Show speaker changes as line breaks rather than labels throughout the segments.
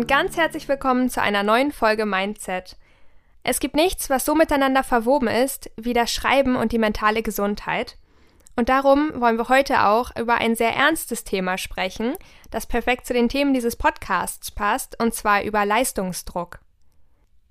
und ganz herzlich willkommen zu einer neuen Folge Mindset. Es gibt nichts, was so miteinander verwoben ist wie das Schreiben und die mentale Gesundheit. Und darum wollen wir heute auch über ein sehr ernstes Thema sprechen, das perfekt zu den Themen dieses Podcasts passt, und zwar über Leistungsdruck.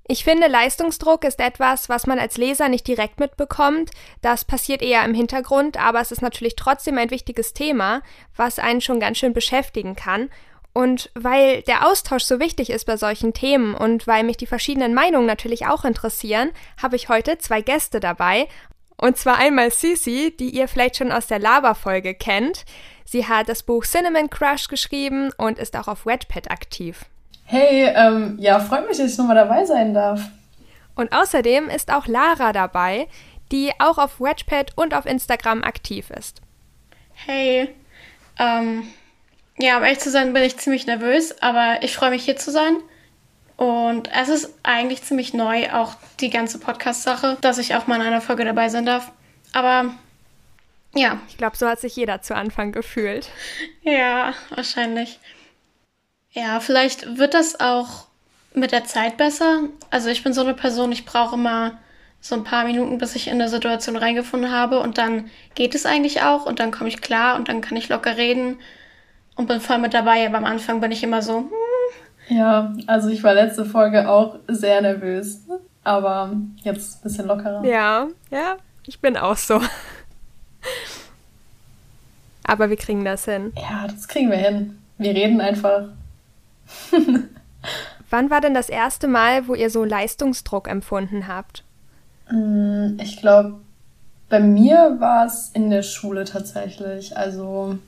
Ich finde, Leistungsdruck ist etwas, was man als Leser nicht direkt mitbekommt. Das passiert eher im Hintergrund, aber es ist natürlich trotzdem ein wichtiges Thema, was einen schon ganz schön beschäftigen kann. Und weil der Austausch so wichtig ist bei solchen Themen und weil mich die verschiedenen Meinungen natürlich auch interessieren, habe ich heute zwei Gäste dabei. Und zwar einmal Sisi, die ihr vielleicht schon aus der Lava-Folge kennt. Sie hat das Buch Cinnamon Crush geschrieben und ist auch auf Wattpad aktiv.
Hey, ähm, ja, freut mich, dass ich nochmal dabei sein darf.
Und außerdem ist auch Lara dabei, die auch auf Wedgepad und auf Instagram aktiv ist.
Hey, ähm, ja, um ehrlich zu sein, bin ich ziemlich nervös, aber ich freue mich hier zu sein. Und es ist eigentlich ziemlich neu, auch die ganze Podcast-Sache, dass ich auch mal in einer Folge dabei sein darf. Aber ja.
Ich glaube, so hat sich jeder zu Anfang gefühlt.
Ja, wahrscheinlich. Ja, vielleicht wird das auch mit der Zeit besser. Also ich bin so eine Person, ich brauche immer so ein paar Minuten, bis ich in eine Situation reingefunden habe und dann geht es eigentlich auch und dann komme ich klar und dann kann ich locker reden und bin voll mit dabei. Aber am Anfang bin ich immer so. Hm.
Ja, also ich war letzte Folge auch sehr nervös, aber jetzt ein bisschen lockerer.
Ja, ja, ich bin auch so. Aber wir kriegen das hin.
Ja, das kriegen wir hin. Wir reden einfach.
Wann war denn das erste Mal, wo ihr so Leistungsdruck empfunden habt?
Mm, ich glaube, bei mir war es in der Schule tatsächlich. Also,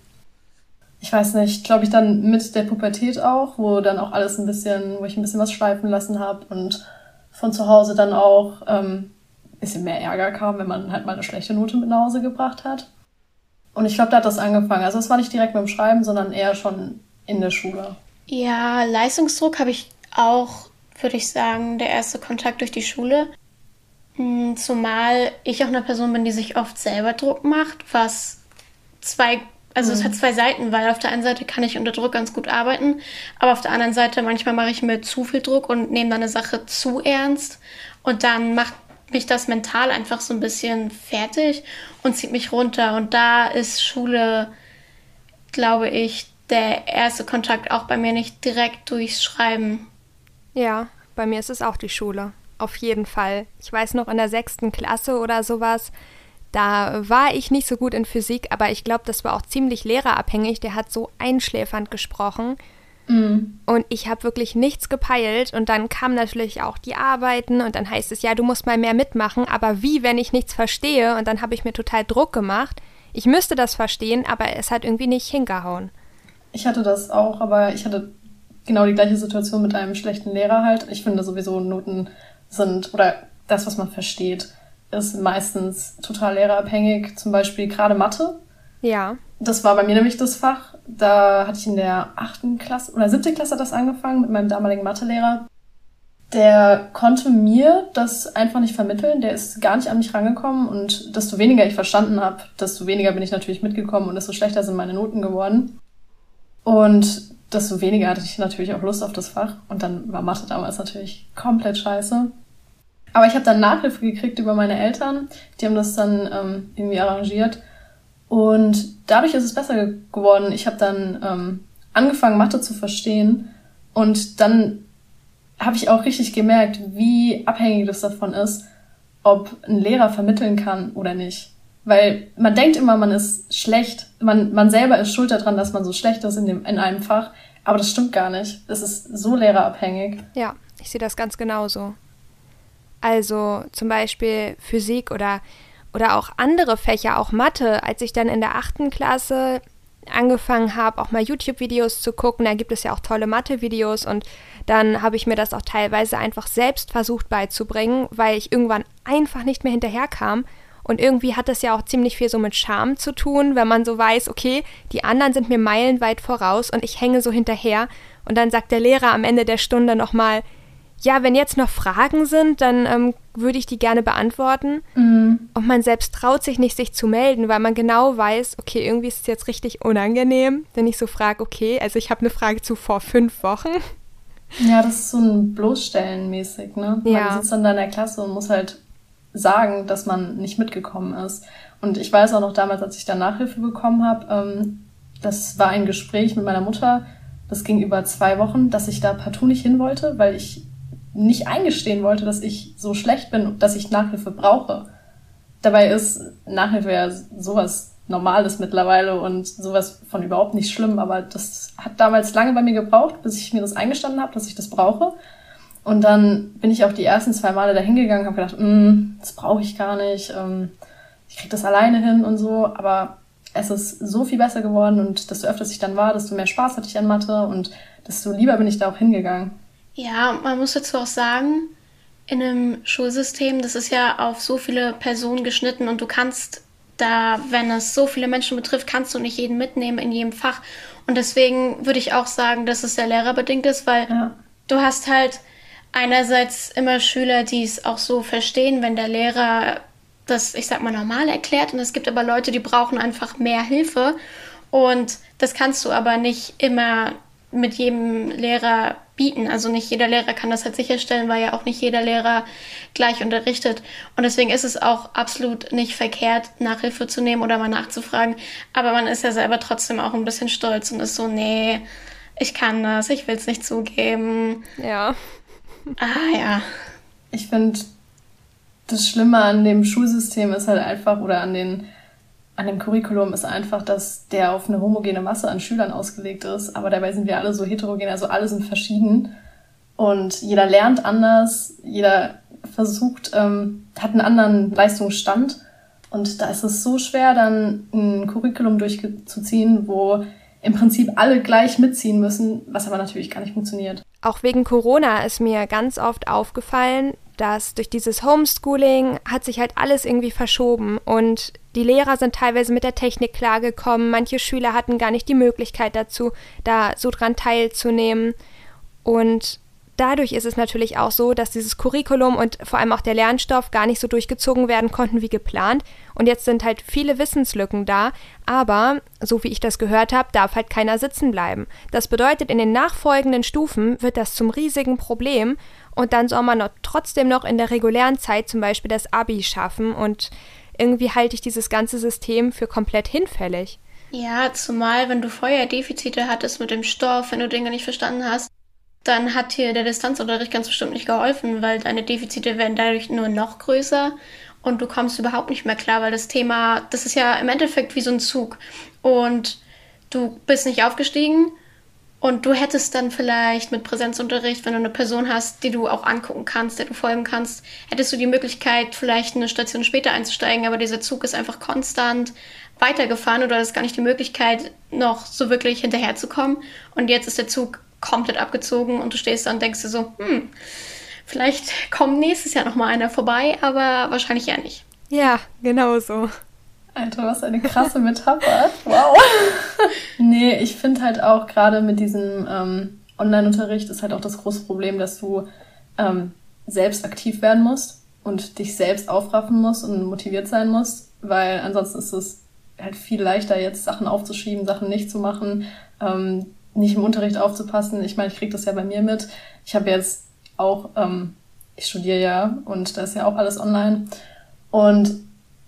ich weiß nicht, glaube ich dann mit der Pubertät auch, wo dann auch alles ein bisschen, wo ich ein bisschen was schleifen lassen habe und von zu Hause dann auch ähm, ein bisschen mehr Ärger kam, wenn man halt mal eine schlechte Note mit nach Hause gebracht hat. Und ich glaube, da hat das angefangen. Also es war nicht direkt mit dem Schreiben, sondern eher schon in der Schule.
Ja, Leistungsdruck habe ich auch, würde ich sagen, der erste Kontakt durch die Schule. Hm, zumal ich auch eine Person bin, die sich oft selber Druck macht, was zwei, also mhm. es hat zwei Seiten, weil auf der einen Seite kann ich unter Druck ganz gut arbeiten, aber auf der anderen Seite manchmal mache ich mir zu viel Druck und nehme dann eine Sache zu ernst und dann macht mich das mental einfach so ein bisschen fertig und zieht mich runter. Und da ist Schule, glaube ich, der erste Kontakt auch bei mir nicht direkt durchs Schreiben.
Ja, bei mir ist es auch die Schule. Auf jeden Fall. Ich weiß noch in der sechsten Klasse oder sowas, da war ich nicht so gut in Physik, aber ich glaube, das war auch ziemlich lehrerabhängig. Der hat so einschläfernd gesprochen. Mm. Und ich habe wirklich nichts gepeilt. Und dann kamen natürlich auch die Arbeiten und dann heißt es, ja, du musst mal mehr mitmachen. Aber wie, wenn ich nichts verstehe? Und dann habe ich mir total Druck gemacht. Ich müsste das verstehen, aber es hat irgendwie nicht hingehauen.
Ich hatte das auch, aber ich hatte genau die gleiche Situation mit einem schlechten Lehrer halt. Ich finde sowieso Noten sind, oder das, was man versteht, ist meistens total lehrerabhängig. Zum Beispiel gerade Mathe.
Ja.
Das war bei mir nämlich das Fach. Da hatte ich in der achten Klasse oder siebten Klasse das angefangen mit meinem damaligen Mathelehrer. Der konnte mir das einfach nicht vermitteln. Der ist gar nicht an mich rangekommen und desto weniger ich verstanden habe, desto weniger bin ich natürlich mitgekommen und desto schlechter sind meine Noten geworden. Und desto weniger hatte ich natürlich auch Lust auf das Fach. Und dann war Mathe damals natürlich komplett scheiße. Aber ich habe dann Nachhilfe gekriegt über meine Eltern. Die haben das dann ähm, irgendwie arrangiert. Und dadurch ist es besser geworden. Ich habe dann ähm, angefangen, Mathe zu verstehen. Und dann habe ich auch richtig gemerkt, wie abhängig das davon ist, ob ein Lehrer vermitteln kann oder nicht. Weil man denkt immer, man ist schlecht. Man, man selber ist schuld daran, dass man so schlecht ist in, dem, in einem Fach. Aber das stimmt gar nicht. Es ist so lehrerabhängig.
Ja, ich sehe das ganz genauso. Also zum Beispiel Physik oder, oder auch andere Fächer, auch Mathe. Als ich dann in der achten Klasse angefangen habe, auch mal YouTube-Videos zu gucken, da gibt es ja auch tolle Mathe-Videos und dann habe ich mir das auch teilweise einfach selbst versucht beizubringen, weil ich irgendwann einfach nicht mehr hinterherkam und irgendwie hat das ja auch ziemlich viel so mit Scham zu tun, wenn man so weiß, okay, die anderen sind mir meilenweit voraus und ich hänge so hinterher. Und dann sagt der Lehrer am Ende der Stunde nochmal, ja, wenn jetzt noch Fragen sind, dann ähm, würde ich die gerne beantworten. Mhm. Und man selbst traut sich nicht, sich zu melden, weil man genau weiß, okay, irgendwie ist es jetzt richtig unangenehm, wenn ich so frage, okay, also ich habe eine Frage zu vor fünf Wochen.
Ja, das ist so ein Bloßstellen-mäßig, ne?
Ja.
Man sitzt dann da in der Klasse und muss halt sagen, dass man nicht mitgekommen ist. Und ich weiß auch noch damals, als ich da Nachhilfe bekommen habe, ähm, das war ein Gespräch mit meiner Mutter, das ging über zwei Wochen, dass ich da partout nicht hin wollte, weil ich nicht eingestehen wollte, dass ich so schlecht bin, dass ich Nachhilfe brauche. Dabei ist Nachhilfe ja sowas Normales mittlerweile und sowas von überhaupt nicht schlimm, aber das hat damals lange bei mir gebraucht, bis ich mir das eingestanden habe, dass ich das brauche. Und dann bin ich auch die ersten zwei Male da hingegangen, habe gedacht, mm, das brauche ich gar nicht, ähm, ich krieg das alleine hin und so, aber es ist so viel besser geworden und desto öfter ich dann war, desto mehr Spaß hatte ich an Mathe und desto lieber bin ich da auch hingegangen.
Ja, man muss dazu auch sagen, in einem Schulsystem, das ist ja auf so viele Personen geschnitten und du kannst da, wenn es so viele Menschen betrifft, kannst du nicht jeden mitnehmen in jedem Fach. Und deswegen würde ich auch sagen, dass es sehr lehrerbedingt ist, weil ja. du hast halt einerseits immer Schüler, die es auch so verstehen, wenn der Lehrer das, ich sag mal, normal erklärt. Und es gibt aber Leute, die brauchen einfach mehr Hilfe. Und das kannst du aber nicht immer mit jedem Lehrer bieten. Also nicht jeder Lehrer kann das halt sicherstellen, weil ja auch nicht jeder Lehrer gleich unterrichtet. Und deswegen ist es auch absolut nicht verkehrt, Nachhilfe zu nehmen oder mal nachzufragen. Aber man ist ja selber trotzdem auch ein bisschen stolz und ist so, nee, ich kann das, ich will es nicht zugeben.
Ja.
Ah ja.
Ich finde, das Schlimme an dem Schulsystem ist halt einfach, oder an den an dem Curriculum ist einfach, dass der auf eine homogene Masse an Schülern ausgelegt ist, aber dabei sind wir alle so heterogen, also alle sind verschieden und jeder lernt anders, jeder versucht, ähm, hat einen anderen Leistungsstand und da ist es so schwer, dann ein Curriculum durchzuziehen, wo im Prinzip alle gleich mitziehen müssen, was aber natürlich gar nicht funktioniert.
Auch wegen Corona ist mir ganz oft aufgefallen, dass durch dieses Homeschooling hat sich halt alles irgendwie verschoben und die Lehrer sind teilweise mit der Technik klargekommen, manche Schüler hatten gar nicht die Möglichkeit dazu, da so dran teilzunehmen und dadurch ist es natürlich auch so, dass dieses Curriculum und vor allem auch der Lernstoff gar nicht so durchgezogen werden konnten wie geplant. Und jetzt sind halt viele Wissenslücken da, aber, so wie ich das gehört habe, darf halt keiner sitzen bleiben. Das bedeutet, in den nachfolgenden Stufen wird das zum riesigen Problem und dann soll man noch trotzdem noch in der regulären Zeit zum Beispiel das Abi schaffen und irgendwie halte ich dieses ganze System für komplett hinfällig.
Ja, zumal wenn du vorher Defizite hattest mit dem Stoff, wenn du Dinge nicht verstanden hast, dann hat dir der Distanzunterricht ganz bestimmt nicht geholfen, weil deine Defizite werden dadurch nur noch größer und du kommst überhaupt nicht mehr klar, weil das Thema, das ist ja im Endeffekt wie so ein Zug und du bist nicht aufgestiegen und du hättest dann vielleicht mit Präsenzunterricht, wenn du eine Person hast, die du auch angucken kannst, der du folgen kannst, hättest du die Möglichkeit, vielleicht eine Station später einzusteigen, aber dieser Zug ist einfach konstant weitergefahren oder hast gar nicht die Möglichkeit, noch so wirklich hinterherzukommen. Und jetzt ist der Zug komplett abgezogen und du stehst da und denkst dir so, hm, vielleicht kommt nächstes Jahr nochmal einer vorbei, aber wahrscheinlich ja nicht.
Ja, genau so.
Alter, was eine krasse Metapher. Wow. nee, ich finde halt auch gerade mit diesem ähm, Online-Unterricht ist halt auch das große Problem, dass du ähm, selbst aktiv werden musst und dich selbst aufraffen musst und motiviert sein musst, weil ansonsten ist es halt viel leichter, jetzt Sachen aufzuschieben, Sachen nicht zu machen. Ähm, nicht im Unterricht aufzupassen. Ich meine, ich kriege das ja bei mir mit. Ich habe jetzt auch, ähm, ich studiere ja und da ist ja auch alles online. Und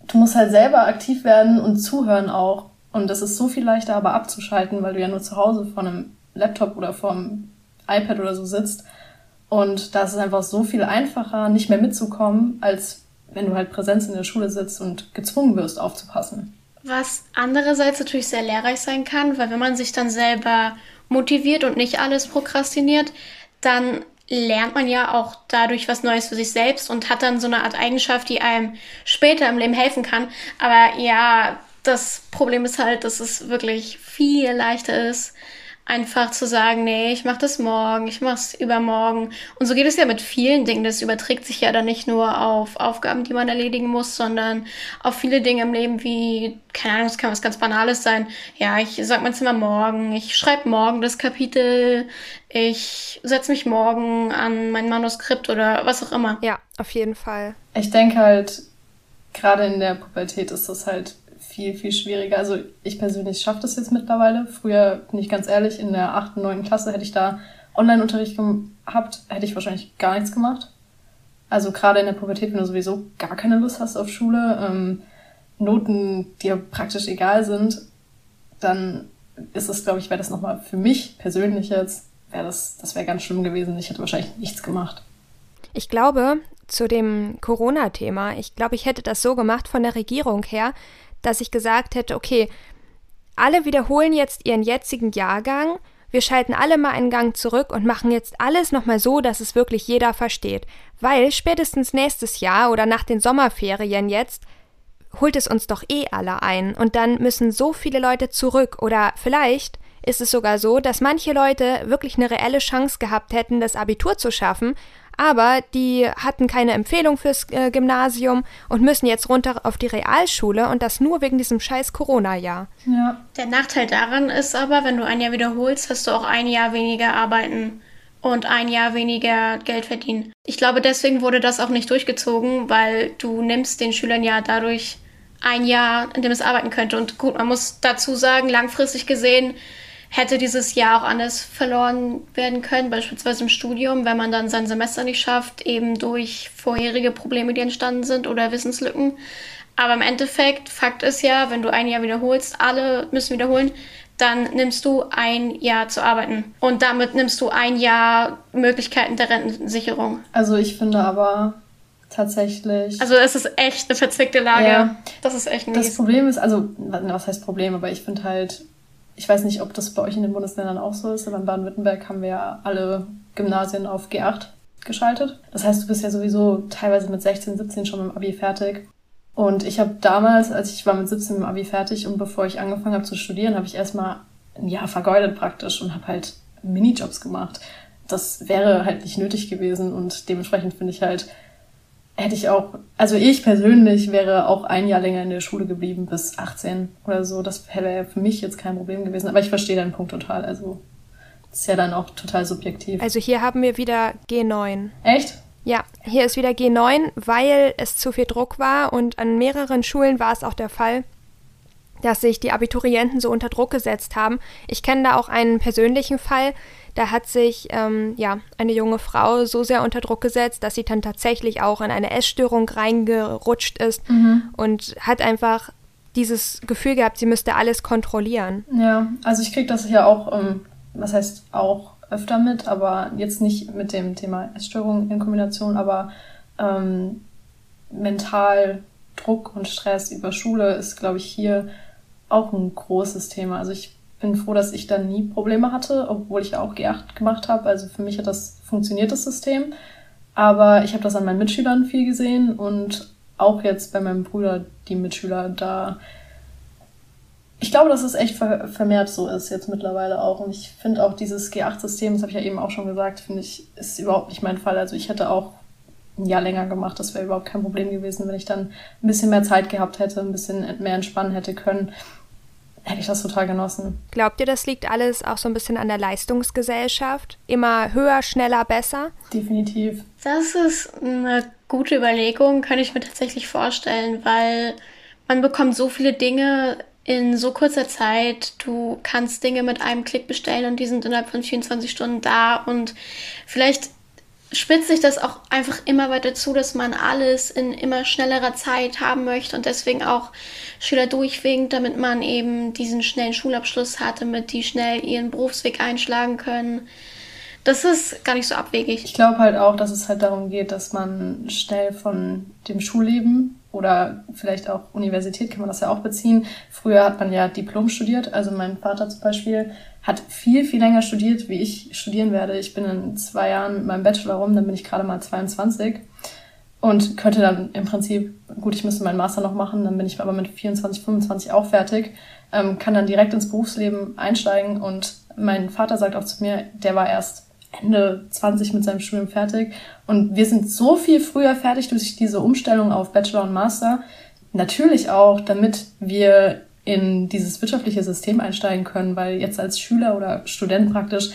du musst halt selber aktiv werden und zuhören auch. Und das ist so viel leichter, aber abzuschalten, weil du ja nur zu Hause vor einem Laptop oder vor einem iPad oder so sitzt. Und da ist es einfach so viel einfacher, nicht mehr mitzukommen, als wenn du halt Präsenz in der Schule sitzt und gezwungen wirst, aufzupassen.
Was andererseits natürlich sehr lehrreich sein kann, weil wenn man sich dann selber motiviert und nicht alles prokrastiniert, dann lernt man ja auch dadurch was Neues für sich selbst und hat dann so eine Art Eigenschaft, die einem später im Leben helfen kann. Aber ja, das Problem ist halt, dass es wirklich viel leichter ist, einfach zu sagen, nee, ich mach das morgen, ich mach's übermorgen. Und so geht es ja mit vielen Dingen. Das überträgt sich ja dann nicht nur auf Aufgaben, die man erledigen muss, sondern auf viele Dinge im Leben wie, keine Ahnung, es kann was ganz Banales sein. Ja, ich sag mein Zimmer morgen, ich schreibe morgen das Kapitel, ich setze mich morgen an mein Manuskript oder was auch immer.
Ja, auf jeden Fall.
Ich denke halt, gerade in der Pubertät ist das halt viel, viel schwieriger. Also ich persönlich schaffe das jetzt mittlerweile. Früher, bin ich ganz ehrlich, in der 8., 9. Klasse hätte ich da Online-Unterricht gehabt, hätte ich wahrscheinlich gar nichts gemacht. Also gerade in der Pubertät, wenn du sowieso gar keine Lust hast auf Schule, ähm, Noten dir praktisch egal sind, dann ist es, glaube ich, wäre das nochmal für mich persönlich jetzt, wäre das, das wäre ganz schlimm gewesen. Ich hätte wahrscheinlich nichts gemacht.
Ich glaube, zu dem Corona-Thema, ich glaube, ich hätte das so gemacht von der Regierung her, dass ich gesagt hätte, okay, alle wiederholen jetzt ihren jetzigen Jahrgang, wir schalten alle mal einen Gang zurück und machen jetzt alles nochmal so, dass es wirklich jeder versteht. Weil spätestens nächstes Jahr oder nach den Sommerferien jetzt holt es uns doch eh alle ein und dann müssen so viele Leute zurück oder vielleicht ist es sogar so, dass manche Leute wirklich eine reelle Chance gehabt hätten, das Abitur zu schaffen, aber die hatten keine Empfehlung fürs äh, Gymnasium und müssen jetzt runter auf die Realschule und das nur wegen diesem scheiß Corona-Jahr.
Ja. Der Nachteil daran ist aber, wenn du ein Jahr wiederholst, hast du auch ein Jahr weniger arbeiten und ein Jahr weniger Geld verdienen. Ich glaube, deswegen wurde das auch nicht durchgezogen, weil du nimmst den Schülern ja dadurch ein Jahr, in dem es arbeiten könnte. Und gut, man muss dazu sagen, langfristig gesehen hätte dieses Jahr auch anders verloren werden können, beispielsweise im Studium, wenn man dann sein Semester nicht schafft, eben durch vorherige Probleme, die entstanden sind oder Wissenslücken. Aber im Endeffekt, Fakt ist ja, wenn du ein Jahr wiederholst, alle müssen wiederholen, dann nimmst du ein Jahr zu arbeiten. Und damit nimmst du ein Jahr Möglichkeiten der Rentensicherung.
Also ich finde aber, tatsächlich.
Also es ist echt eine verzwickte Lage. Ja. Das ist echt
mies. Das Problem ist, also, was heißt Problem, aber ich finde halt, ich weiß nicht, ob das bei euch in den Bundesländern auch so ist, aber in Baden-Württemberg haben wir ja alle Gymnasien auf G8 geschaltet. Das heißt, du bist ja sowieso teilweise mit 16, 17 schon mit dem Abi fertig. Und ich habe damals, als ich war mit 17 mit dem Abi fertig und bevor ich angefangen habe zu studieren, habe ich erstmal ein Jahr vergeudet praktisch und habe halt Minijobs gemacht. Das wäre halt nicht nötig gewesen und dementsprechend finde ich halt, hätte ich auch, also ich persönlich wäre auch ein Jahr länger in der Schule geblieben, bis 18 oder so. Das wäre für mich jetzt kein Problem gewesen. Aber ich verstehe deinen Punkt total. Also, das ist ja dann auch total subjektiv.
Also, hier haben wir wieder G9.
Echt?
Ja, hier ist wieder G9, weil es zu viel Druck war und an mehreren Schulen war es auch der Fall, dass sich die Abiturienten so unter Druck gesetzt haben. Ich kenne da auch einen persönlichen Fall. Da hat sich ähm, ja eine junge Frau so sehr unter Druck gesetzt, dass sie dann tatsächlich auch in eine Essstörung reingerutscht ist mhm. und hat einfach dieses Gefühl gehabt, sie müsste alles kontrollieren.
Ja, also ich kriege das ja auch, ähm, was heißt auch öfter mit, aber jetzt nicht mit dem Thema Essstörung in Kombination, aber ähm, mental Druck und Stress über Schule ist, glaube ich, hier auch ein großes Thema. Also ich bin froh, dass ich da nie Probleme hatte, obwohl ich auch G8 gemacht habe. Also für mich hat das funktioniert, das System. Aber ich habe das an meinen Mitschülern viel gesehen und auch jetzt bei meinem Bruder, die Mitschüler, da. Ich glaube, dass es echt vermehrt so ist jetzt mittlerweile auch. Und ich finde auch dieses G8-System, das habe ich ja eben auch schon gesagt, finde ich, ist überhaupt nicht mein Fall. Also ich hätte auch ein Jahr länger gemacht. Das wäre überhaupt kein Problem gewesen, wenn ich dann ein bisschen mehr Zeit gehabt hätte, ein bisschen mehr entspannen hätte können hätte ich das total genossen.
Glaubt ihr, das liegt alles auch so ein bisschen an der Leistungsgesellschaft? Immer höher, schneller, besser?
Definitiv.
Das ist eine gute Überlegung, kann ich mir tatsächlich vorstellen, weil man bekommt so viele Dinge in so kurzer Zeit. Du kannst Dinge mit einem Klick bestellen und die sind innerhalb von 24 Stunden da und vielleicht spitzt sich das auch einfach immer weiter zu, dass man alles in immer schnellerer Zeit haben möchte und deswegen auch Schüler durchwinkt, damit man eben diesen schnellen Schulabschluss hat, damit die schnell ihren Berufsweg einschlagen können. Das ist gar nicht so abwegig.
Ich glaube halt auch, dass es halt darum geht, dass man schnell von dem Schulleben oder vielleicht auch Universität kann man das ja auch beziehen. Früher hat man ja Diplom studiert, also mein Vater zum Beispiel hat viel, viel länger studiert, wie ich studieren werde. Ich bin in zwei Jahren mit meinem Bachelor rum, dann bin ich gerade mal 22 und könnte dann im Prinzip, gut, ich müsste meinen Master noch machen, dann bin ich aber mit 24, 25 auch fertig, ähm, kann dann direkt ins Berufsleben einsteigen und mein Vater sagt auch zu mir, der war erst Ende 20 mit seinem Studium fertig und wir sind so viel früher fertig durch diese Umstellung auf Bachelor und Master. Natürlich auch, damit wir in dieses wirtschaftliche System einsteigen können, weil jetzt als Schüler oder Student praktisch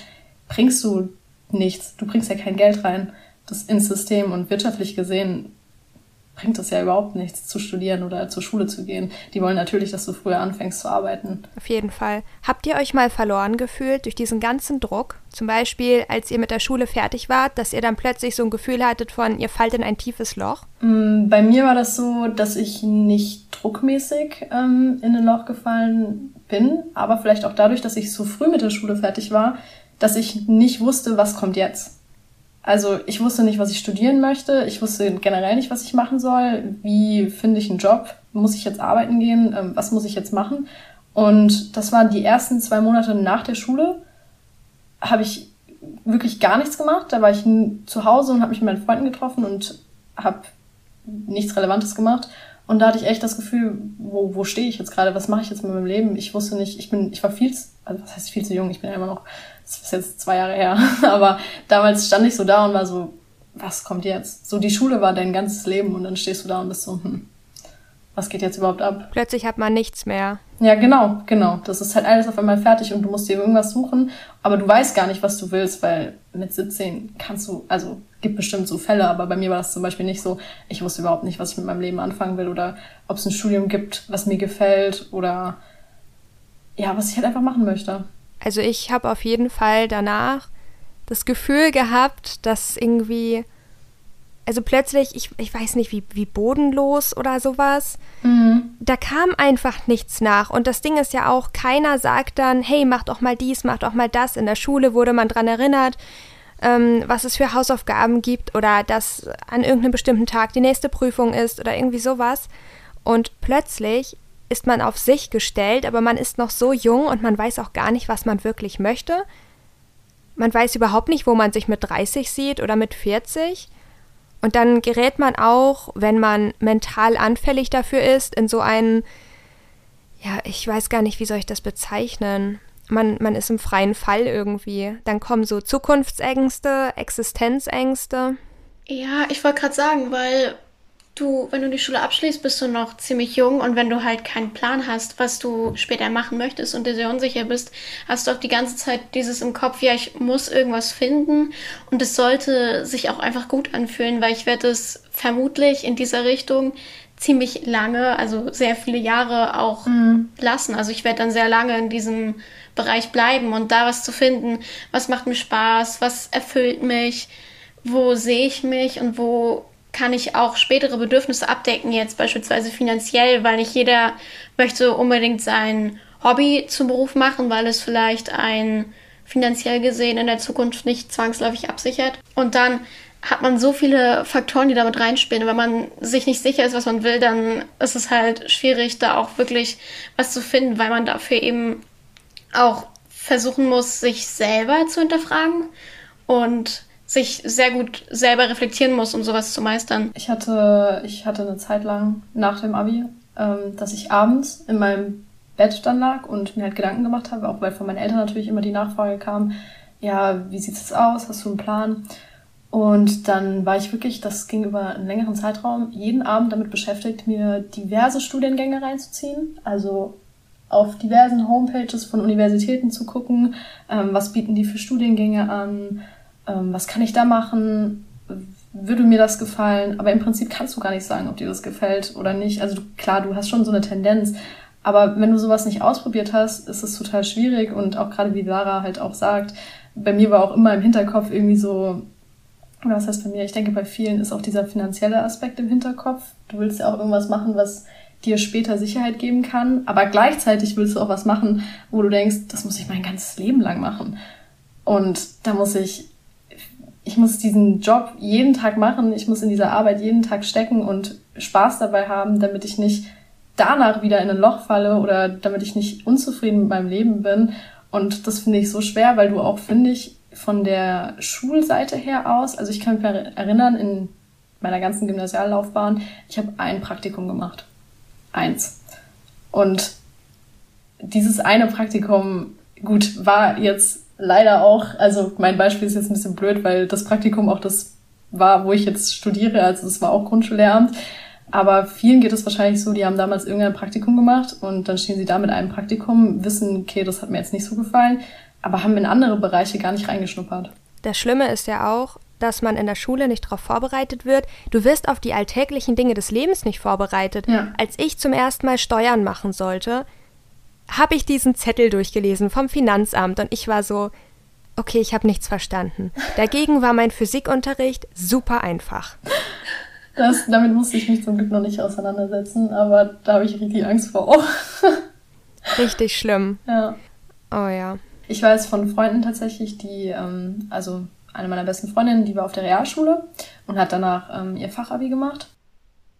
bringst du nichts. Du bringst ja kein Geld rein das ins System und wirtschaftlich gesehen bringt es ja überhaupt nichts zu studieren oder zur Schule zu gehen. Die wollen natürlich, dass du früher anfängst zu arbeiten.
Auf jeden Fall. Habt ihr euch mal verloren gefühlt durch diesen ganzen Druck? Zum Beispiel, als ihr mit der Schule fertig wart, dass ihr dann plötzlich so ein Gefühl hattet von, ihr fallt in ein tiefes Loch?
Mm, bei mir war das so, dass ich nicht druckmäßig ähm, in ein Loch gefallen bin, aber vielleicht auch dadurch, dass ich so früh mit der Schule fertig war, dass ich nicht wusste, was kommt jetzt. Also ich wusste nicht, was ich studieren möchte. Ich wusste generell nicht, was ich machen soll. Wie finde ich einen Job? Muss ich jetzt arbeiten gehen? Ähm, was muss ich jetzt machen? Und das waren die ersten zwei Monate nach der Schule. Habe ich wirklich gar nichts gemacht. Da war ich zu Hause und habe mich mit meinen Freunden getroffen und habe nichts Relevantes gemacht. Und da hatte ich echt das Gefühl, wo, wo stehe ich jetzt gerade? Was mache ich jetzt mit meinem Leben? Ich wusste nicht, ich bin, ich war viel, also was heißt viel zu jung? Ich bin ja immer noch das ist jetzt zwei Jahre her, aber damals stand ich so da und war so, was kommt jetzt? So die Schule war dein ganzes Leben und dann stehst du da und bist so, hm, was geht jetzt überhaupt ab?
Plötzlich hat man nichts mehr.
Ja, genau, genau. Das ist halt alles auf einmal fertig und du musst dir irgendwas suchen, aber du weißt gar nicht, was du willst, weil mit 17 kannst du, also gibt bestimmt so Fälle, aber bei mir war das zum Beispiel nicht so. Ich wusste überhaupt nicht, was ich mit meinem Leben anfangen will oder ob es ein Studium gibt, was mir gefällt oder ja, was ich halt einfach machen möchte.
Also ich habe auf jeden Fall danach das Gefühl gehabt, dass irgendwie, also plötzlich, ich, ich weiß nicht, wie, wie bodenlos oder sowas, mhm. da kam einfach nichts nach. Und das Ding ist ja auch, keiner sagt dann, hey, mach doch mal dies, mach doch mal das. In der Schule wurde man dran erinnert, ähm, was es für Hausaufgaben gibt oder dass an irgendeinem bestimmten Tag die nächste Prüfung ist oder irgendwie sowas. Und plötzlich ist man auf sich gestellt, aber man ist noch so jung und man weiß auch gar nicht, was man wirklich möchte. Man weiß überhaupt nicht, wo man sich mit 30 sieht oder mit 40. Und dann gerät man auch, wenn man mental anfällig dafür ist, in so einen, ja, ich weiß gar nicht, wie soll ich das bezeichnen. Man, man ist im freien Fall irgendwie. Dann kommen so Zukunftsängste, Existenzängste.
Ja, ich wollte gerade sagen, weil du, wenn du die Schule abschließt, bist du noch ziemlich jung und wenn du halt keinen Plan hast, was du später machen möchtest und dir sehr unsicher bist, hast du auch die ganze Zeit dieses im Kopf, ja, ich muss irgendwas finden und es sollte sich auch einfach gut anfühlen, weil ich werde es vermutlich in dieser Richtung ziemlich lange, also sehr viele Jahre auch mhm. lassen. Also ich werde dann sehr lange in diesem Bereich bleiben und da was zu finden, was macht mir Spaß, was erfüllt mich, wo sehe ich mich und wo kann ich auch spätere Bedürfnisse abdecken, jetzt beispielsweise finanziell, weil nicht jeder möchte unbedingt sein Hobby zum Beruf machen, weil es vielleicht ein finanziell gesehen in der Zukunft nicht zwangsläufig absichert. Und dann hat man so viele Faktoren, die damit reinspielen. wenn man sich nicht sicher ist, was man will, dann ist es halt schwierig, da auch wirklich was zu finden, weil man dafür eben auch versuchen muss, sich selber zu hinterfragen und sich sehr gut selber reflektieren muss, um sowas zu meistern.
Ich hatte, ich hatte eine Zeit lang nach dem Abi, ähm, dass ich abends in meinem Bett dann lag und mir halt Gedanken gemacht habe, auch weil von meinen Eltern natürlich immer die Nachfrage kam, ja, wie sieht es aus? Hast du einen Plan? Und dann war ich wirklich, das ging über einen längeren Zeitraum, jeden Abend damit beschäftigt, mir diverse Studiengänge reinzuziehen. Also auf diversen Homepages von Universitäten zu gucken, ähm, was bieten die für Studiengänge an, ähm, was kann ich da machen, würde mir das gefallen, aber im Prinzip kannst du gar nicht sagen, ob dir das gefällt oder nicht. Also du, klar, du hast schon so eine Tendenz, aber wenn du sowas nicht ausprobiert hast, ist es total schwierig und auch gerade wie Lara halt auch sagt, bei mir war auch immer im Hinterkopf irgendwie so, oder was heißt bei mir, ich denke bei vielen ist auch dieser finanzielle Aspekt im Hinterkopf. Du willst ja auch irgendwas machen, was dir später Sicherheit geben kann, aber gleichzeitig willst du auch was machen, wo du denkst, das muss ich mein ganzes Leben lang machen. Und da muss ich ich muss diesen Job jeden Tag machen, ich muss in dieser Arbeit jeden Tag stecken und Spaß dabei haben, damit ich nicht danach wieder in ein Loch falle oder damit ich nicht unzufrieden mit meinem Leben bin. Und das finde ich so schwer, weil du auch, finde ich, von der Schulseite her aus, also ich kann mich erinnern, in meiner ganzen Gymnasiallaufbahn, ich habe ein Praktikum gemacht. Eins. Und dieses eine Praktikum, gut, war jetzt leider auch, also mein Beispiel ist jetzt ein bisschen blöd, weil das Praktikum auch das war, wo ich jetzt studiere, also es war auch Grundschullehramt. Aber vielen geht es wahrscheinlich so, die haben damals irgendein Praktikum gemacht und dann stehen sie da mit einem Praktikum, wissen, okay, das hat mir jetzt nicht so gefallen, aber haben in andere Bereiche gar nicht reingeschnuppert.
Das Schlimme ist ja auch, dass man in der Schule nicht darauf vorbereitet wird. Du wirst auf die alltäglichen Dinge des Lebens nicht vorbereitet.
Ja.
Als ich zum ersten Mal Steuern machen sollte, habe ich diesen Zettel durchgelesen vom Finanzamt und ich war so, okay, ich habe nichts verstanden. Dagegen war mein Physikunterricht super einfach.
Das, damit musste ich mich zum Glück noch nicht auseinandersetzen, aber da habe ich richtig Angst vor.
Richtig schlimm.
ja.
Oh ja.
Ich weiß von Freunden tatsächlich, die, ähm, also eine meiner besten Freundinnen, die war auf der Realschule und hat danach ähm, ihr Fachabi gemacht.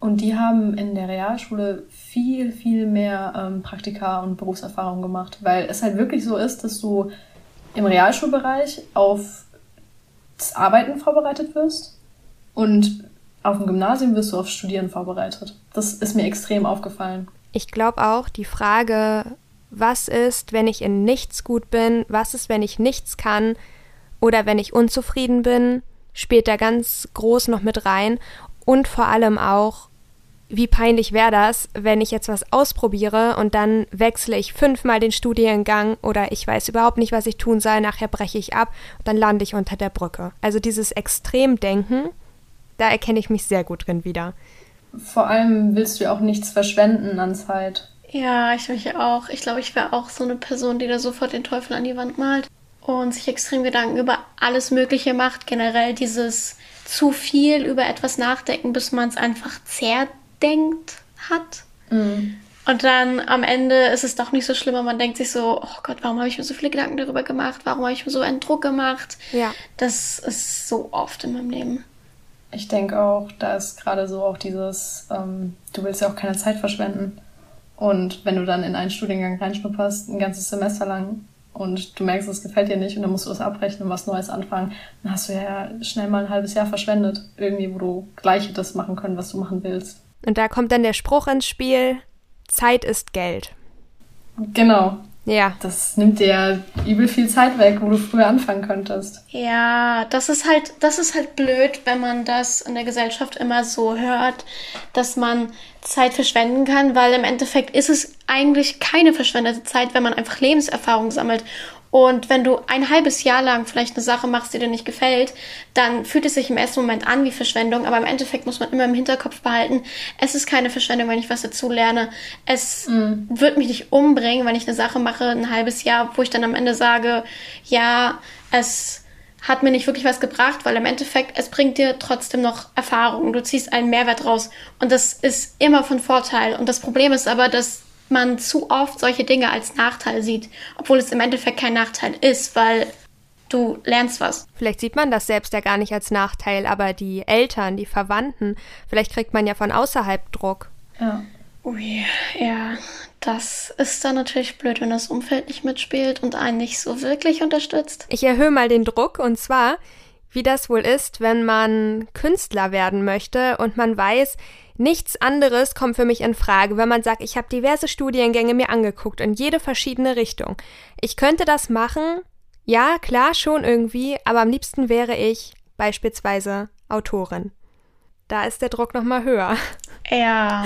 Und die haben in der Realschule viel, viel mehr ähm, Praktika und Berufserfahrung gemacht, weil es halt wirklich so ist, dass du im Realschulbereich auf das Arbeiten vorbereitet wirst und auf dem Gymnasium wirst du aufs Studieren vorbereitet. Das ist mir extrem aufgefallen.
Ich glaube auch, die Frage, was ist, wenn ich in nichts gut bin, was ist, wenn ich nichts kann oder wenn ich unzufrieden bin, spielt da ganz groß noch mit rein. Und vor allem auch, wie peinlich wäre das, wenn ich jetzt was ausprobiere und dann wechsle ich fünfmal den Studiengang oder ich weiß überhaupt nicht, was ich tun soll, nachher breche ich ab und dann lande ich unter der Brücke. Also dieses Extremdenken, da erkenne ich mich sehr gut drin wieder.
Vor allem willst du ja auch nichts verschwenden an Zeit.
Ja, ich mich auch. Ich glaube, ich wäre auch so eine Person, die da sofort den Teufel an die Wand malt und sich extrem Gedanken über alles Mögliche macht. Generell dieses zu viel über etwas nachdenken, bis man es einfach zerdenkt hat.
Mhm.
Und dann am Ende ist es doch nicht so schlimm, aber man denkt sich so, oh Gott, warum habe ich mir so viele Gedanken darüber gemacht? Warum habe ich mir so einen Druck gemacht?
Ja.
Das ist so oft in meinem Leben.
Ich denke auch, da ist gerade so auch dieses, ähm, du willst ja auch keine Zeit verschwenden. Und wenn du dann in einen Studiengang reinschnupperst, ein ganzes Semester lang, und du merkst, es gefällt dir nicht und dann musst du es abbrechen und was Neues anfangen, dann hast du ja schnell mal ein halbes Jahr verschwendet. Irgendwie, wo du gleich das machen können, was du machen willst.
Und da kommt dann der Spruch ins Spiel, Zeit ist Geld.
Genau.
Ja.
Das nimmt dir ja übel viel Zeit weg, wo du früher anfangen könntest.
Ja, das ist halt, das ist halt blöd, wenn man das in der Gesellschaft immer so hört, dass man Zeit verschwenden kann, weil im Endeffekt ist es eigentlich keine verschwendete Zeit, wenn man einfach Lebenserfahrung sammelt. Und wenn du ein halbes Jahr lang vielleicht eine Sache machst, die dir nicht gefällt, dann fühlt es sich im ersten Moment an wie Verschwendung. Aber im Endeffekt muss man immer im Hinterkopf behalten, es ist keine Verschwendung, wenn ich was dazu lerne. Es
Mhm.
wird mich nicht umbringen, wenn ich eine Sache mache, ein halbes Jahr, wo ich dann am Ende sage, ja, es hat mir nicht wirklich was gebracht, weil im Endeffekt, es bringt dir trotzdem noch Erfahrung. Du ziehst einen Mehrwert raus. Und das ist immer von Vorteil. Und das Problem ist aber, dass man zu oft solche Dinge als Nachteil sieht, obwohl es im Endeffekt kein Nachteil ist, weil du lernst was.
Vielleicht sieht man das selbst ja gar nicht als Nachteil, aber die Eltern, die Verwandten, vielleicht kriegt man ja von außerhalb Druck.
Ja.
Ui, ja, das ist dann natürlich blöd, wenn das Umfeld nicht mitspielt und einen nicht so wirklich unterstützt.
Ich erhöhe mal den Druck und zwar, wie das wohl ist, wenn man Künstler werden möchte und man weiß, nichts anderes kommt für mich in Frage, wenn man sagt, ich habe diverse Studiengänge mir angeguckt in jede verschiedene Richtung. Ich könnte das machen, ja, klar, schon irgendwie, aber am liebsten wäre ich beispielsweise Autorin. Da ist der Druck nochmal höher.
Ja,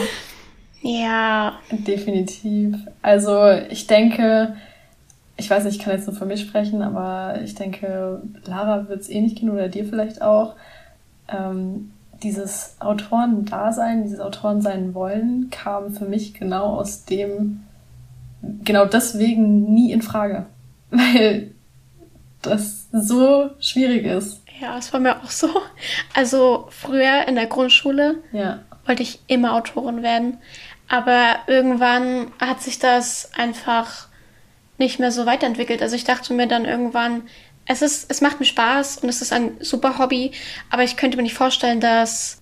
ja,
Definitiv. Also ich denke, ich weiß nicht, ich kann jetzt nur für mich sprechen, aber ich denke, Lara wird es ähnlich gehen oder dir vielleicht auch. Ähm, dieses Autoren-Dasein, dieses Autoren-Sein wollen, kam für mich genau aus dem, genau deswegen nie in Frage. Weil das so schwierig ist.
ja, es war mir auch so. Also früher in der Grundschule
Ja.
wollte ich immer Autorin werden. Aber irgendwann hat sich das einfach nicht mehr so weiterentwickelt. Also ich dachte mir dann irgendwann, es ist, es macht mir Spaß und es ist ein super Hobby, aber ich könnte mir nicht vorstellen, das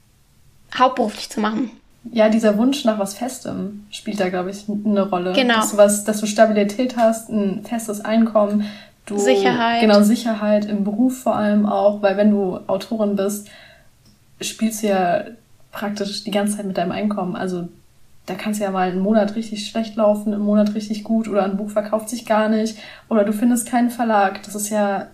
hauptberuflich zu machen.
Ja, dieser Wunsch nach was Festem spielt da, glaube ich, eine Rolle.
Genau.
Dass du, was, dass du Stabilität hast, ein festes Einkommen, du,
Sicherheit.
Genau, Sicherheit im Beruf vor allem auch, weil wenn du Autorin bist, spielst du ja praktisch die ganze Zeit mit deinem Einkommen. Also da kann es ja mal einen Monat richtig schlecht laufen, einen Monat richtig gut oder ein Buch verkauft sich gar nicht oder du findest keinen Verlag. Das ist ja,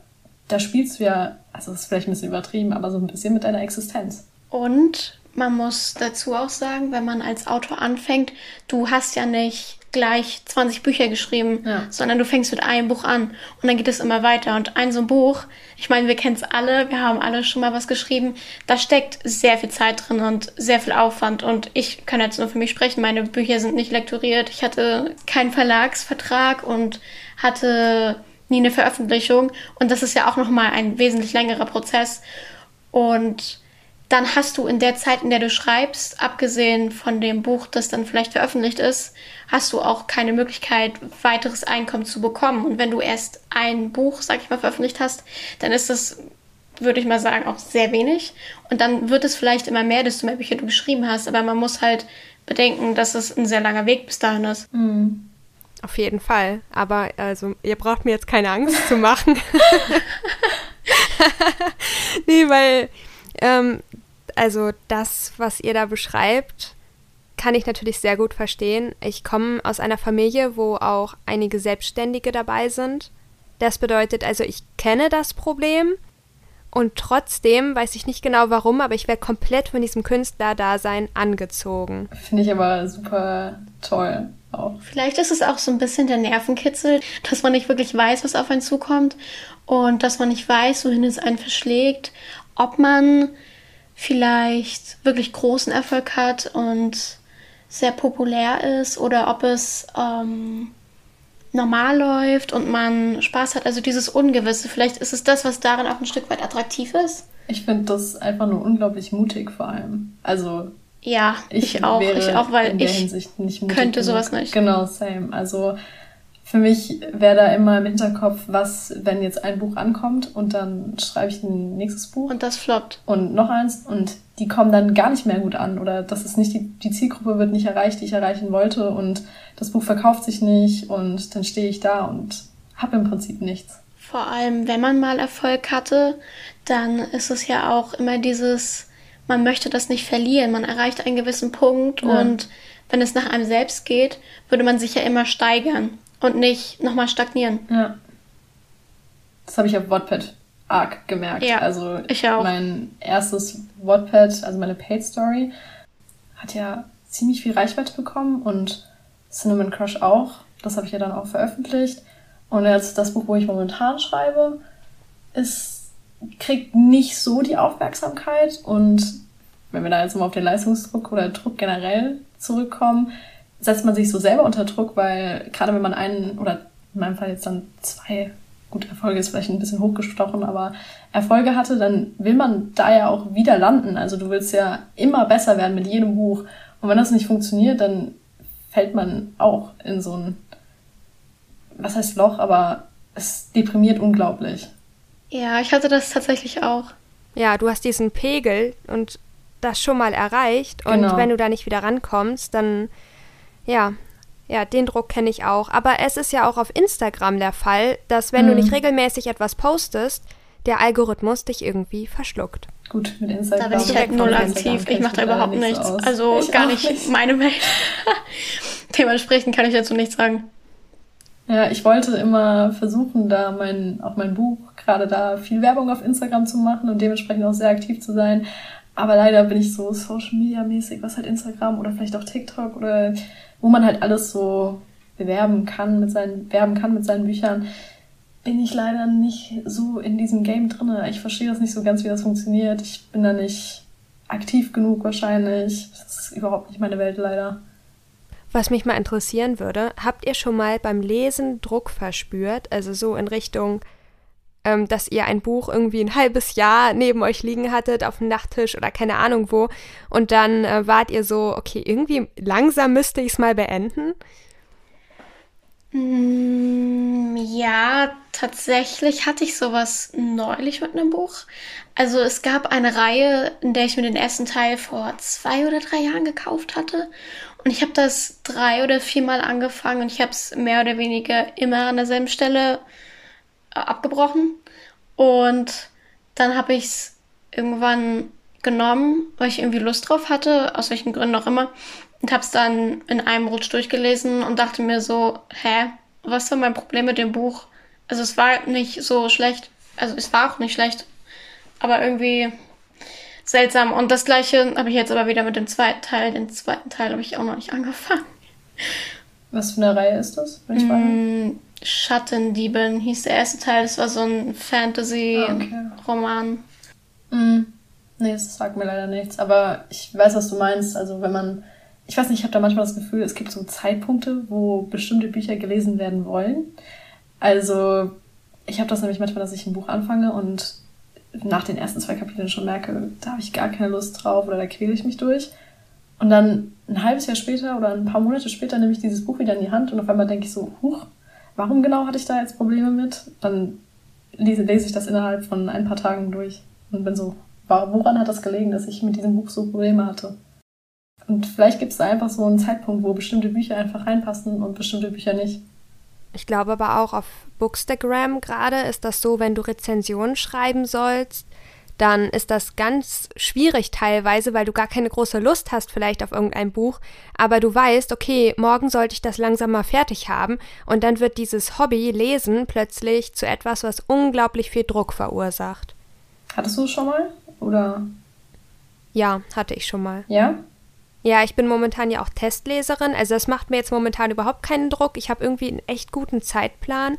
da spielst du ja, also das ist vielleicht ein bisschen übertrieben, aber so ein bisschen mit deiner Existenz.
Und man muss dazu auch sagen, wenn man als Autor anfängt, du hast ja nicht gleich 20 Bücher geschrieben,
Ja.
sondern du fängst mit einem Buch an und dann geht es immer weiter. Und ein so ein Buch, ich meine, wir kennen es alle, wir haben alle schon mal was geschrieben, da steckt sehr viel Zeit drin und sehr viel Aufwand. Und ich kann jetzt nur für mich sprechen, meine Bücher sind nicht lektoriert, ich hatte keinen Verlagsvertrag und hatte nie eine Veröffentlichung. Und das ist ja auch nochmal ein wesentlich längerer Prozess. Und dann hast du in der Zeit, in der du schreibst, abgesehen von dem Buch, das dann vielleicht veröffentlicht ist, hast du auch keine Möglichkeit, weiteres Einkommen zu bekommen. Und wenn du erst ein Buch, sag ich mal, veröffentlicht hast, dann ist das, würde ich mal sagen, auch sehr wenig. Und dann wird es vielleicht immer mehr, desto mehr Bücher du geschrieben hast. Aber man muss halt bedenken, dass es ein sehr langer Weg bis dahin ist.
Auf jeden Fall. Aber also, ihr braucht mir jetzt keine Angst zu machen. nee, weil, ähm, also das, was ihr da beschreibt, kann ich natürlich sehr gut verstehen. Ich komme aus einer Familie, wo auch einige Selbstständige dabei sind. Das bedeutet also, ich kenne das Problem und trotzdem weiß ich nicht genau warum, aber ich werde komplett von diesem Künstlerdasein angezogen.
Finde ich aber super toll auch.
Vielleicht ist es auch so ein bisschen der Nervenkitzel, dass man nicht wirklich weiß, was auf einen zukommt und dass man nicht weiß, wohin es einen verschlägt, ob man vielleicht wirklich großen Erfolg hat und sehr populär ist oder ob es ähm, normal läuft und man Spaß hat. Also dieses Ungewisse, vielleicht ist es das, was darin auch ein Stück weit attraktiv ist.
Ich finde das einfach nur unglaublich mutig vor allem. Also
Ja, ich, auch,
wäre
ich auch, weil
in der
ich
Hinsicht nicht mutig
könnte
genug.
sowas nicht.
Genau, same. Also für mich wäre da immer im Hinterkopf, was, wenn jetzt ein Buch ankommt und dann schreibe ich ein nächstes Buch
und das floppt.
und noch eins und die kommen dann gar nicht mehr gut an oder das ist nicht die, die Zielgruppe wird nicht erreicht, die ich erreichen wollte und das Buch verkauft sich nicht und dann stehe ich da und habe im Prinzip nichts.
Vor allem, wenn man mal Erfolg hatte, dann ist es ja auch immer dieses, man möchte das nicht verlieren. Man erreicht einen gewissen Punkt
Ja.
und wenn es nach einem selbst geht, würde man sich ja immer steigern und nicht nochmal stagnieren.
Ja. Das habe ich auf Wattpad arg gemerkt.
Ja,
also
ich auch.
mein erstes Wattpad, also meine Paid Story, hat ja ziemlich viel Reichweite bekommen und Cinnamon Crush auch. Das habe ich ja dann auch veröffentlicht. Und jetzt das Buch, wo ich momentan schreibe, ist, kriegt nicht so die Aufmerksamkeit. Und wenn wir da jetzt mal auf den Leistungsdruck oder Druck generell zurückkommen, setzt man sich so selber unter Druck, weil gerade wenn man einen oder in meinem Fall jetzt dann zwei, gut, Erfolge ist vielleicht ein bisschen hochgestochen, aber Erfolge hatte, dann will man da ja auch wieder landen. Also du willst ja immer besser werden mit jedem Buch. Und wenn das nicht funktioniert, dann fällt man auch in so ein, was heißt Loch, aber es deprimiert unglaublich.
Ja, ich hatte das tatsächlich auch.
Ja, du hast diesen Pegel und das schon mal erreicht und
Genau.
wenn du da nicht wieder rankommst, dann ja, ja, den Druck kenne ich auch. Aber es ist ja auch auf Instagram der Fall, dass wenn du
Mhm.
nicht regelmäßig etwas postest, der Algorithmus dich irgendwie verschluckt.
Gut, mit Instagram.
Da bin ich halt null aktiv. Ich mache da überhaupt
nicht so
nichts.
aus.
Also
Ich
gar
auch
nicht, meine Welt. Dementsprechend kann ich dazu nichts sagen.
Ja, ich wollte immer versuchen, da mein, auch mein Buch, gerade da viel Werbung auf Instagram zu machen und dementsprechend auch sehr aktiv zu sein. Aber leider bin ich so Social Media mäßig, was halt Instagram oder vielleicht auch TikTok oder wo man halt alles so bewerben kann mit seinen, werben kann mit seinen Büchern, bin ich leider nicht so in diesem Game drinne. Ich verstehe das nicht so ganz, wie das funktioniert. Ich bin da nicht aktiv genug wahrscheinlich. Das ist überhaupt nicht meine Welt leider.
Was mich mal interessieren würde, habt ihr schon mal beim Lesen Druck verspürt? Also so in Richtung, ähm, dass ihr ein Buch irgendwie ein halbes Jahr neben euch liegen hattet auf dem Nachttisch oder keine Ahnung wo und dann äh, wart ihr so, okay, irgendwie langsam müsste ich es mal beenden?
Mm, Ja, tatsächlich hatte ich sowas neulich mit einem Buch. Also es gab eine Reihe, in der ich mir den ersten Teil vor zwei oder drei Jahren gekauft hatte. Und ich habe das drei oder viermal angefangen und ich habe es mehr oder weniger immer an derselben Stelle äh, abgebrochen. Und dann habe ich es irgendwann genommen, weil ich irgendwie Lust drauf hatte, aus welchen Gründen auch immer. Und habe es dann in einem Rutsch durchgelesen und dachte mir so, hä, was war mein Problem mit dem Buch? Also es war nicht so schlecht, also es war auch nicht schlecht, aber irgendwie seltsam. Und das gleiche habe ich jetzt aber wieder mit dem zweiten Teil. Den zweiten Teil habe ich auch noch nicht angefangen.
Was für eine Reihe ist das, ich
mm, Schattendieben hieß der erste Teil. Das war so ein Fantasy-Roman.
Ah, okay. mm. Nee, das sagt mir leider nichts. Aber ich weiß, was du meinst. Also wenn man, ich weiß nicht, ich habe da manchmal das Gefühl, es gibt so Zeitpunkte, wo bestimmte Bücher gelesen werden wollen. Also ich habe das nämlich manchmal, dass ich ein Buch anfange und nach den ersten zwei Kapiteln schon merke, da habe ich gar keine Lust drauf oder da quäle ich mich durch. Und dann ein halbes Jahr später oder ein paar Monate später nehme ich dieses Buch wieder in die Hand und auf einmal denke ich so, huch, warum genau hatte ich da jetzt Probleme mit? Dann lese, lese ich das innerhalb von ein paar Tagen durch und bin so, woran hat das gelegen, dass ich mit diesem Buch so Probleme hatte? Und vielleicht gibt es da einfach so einen Zeitpunkt, wo bestimmte Bücher einfach reinpassen und bestimmte Bücher nicht.
Ich glaube aber auch auf Bookstagram gerade ist das so, wenn du Rezensionen schreiben sollst, dann ist das ganz schwierig teilweise, weil du gar keine große Lust hast vielleicht auf irgendein Buch, aber du weißt, okay, morgen sollte ich das langsam mal fertig haben und dann wird dieses Hobby Lesen plötzlich zu etwas, was unglaublich viel Druck verursacht.
Hattest du es schon mal oder?
Ja, hatte ich schon mal.
Ja?
Ja, ich bin momentan ja auch Testleserin, also das macht mir jetzt momentan überhaupt keinen Druck. Ich habe irgendwie einen echt guten Zeitplan.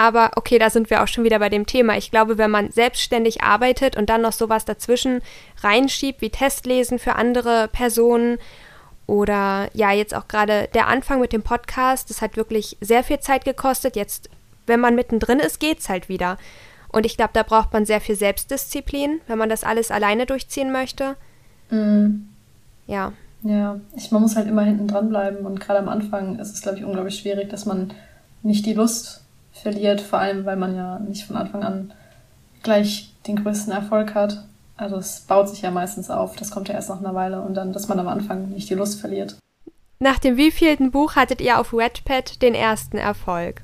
Aber okay, da sind wir auch schon wieder bei dem Thema. Ich glaube, wenn man selbstständig arbeitet und dann noch sowas dazwischen reinschiebt, wie Testlesen für andere Personen oder ja, jetzt auch gerade der Anfang mit dem Podcast, das hat wirklich sehr viel Zeit gekostet. Jetzt, wenn man mittendrin ist, geht's halt wieder. Und ich glaube, da braucht man sehr viel Selbstdisziplin, wenn man das alles alleine durchziehen möchte.
Mhm.
Ja.
Ja, ich, man muss halt immer hinten dran bleiben und gerade am Anfang ist es, glaube ich, unglaublich schwierig, dass man nicht die Lust verliert, vor allem weil man ja nicht von Anfang an gleich den größten Erfolg hat. Also es baut sich ja meistens auf, das kommt ja erst nach einer Weile und dann, dass man am Anfang nicht die Lust verliert.
Nach dem wievielten Buch hattet ihr auf Wattpad den ersten Erfolg?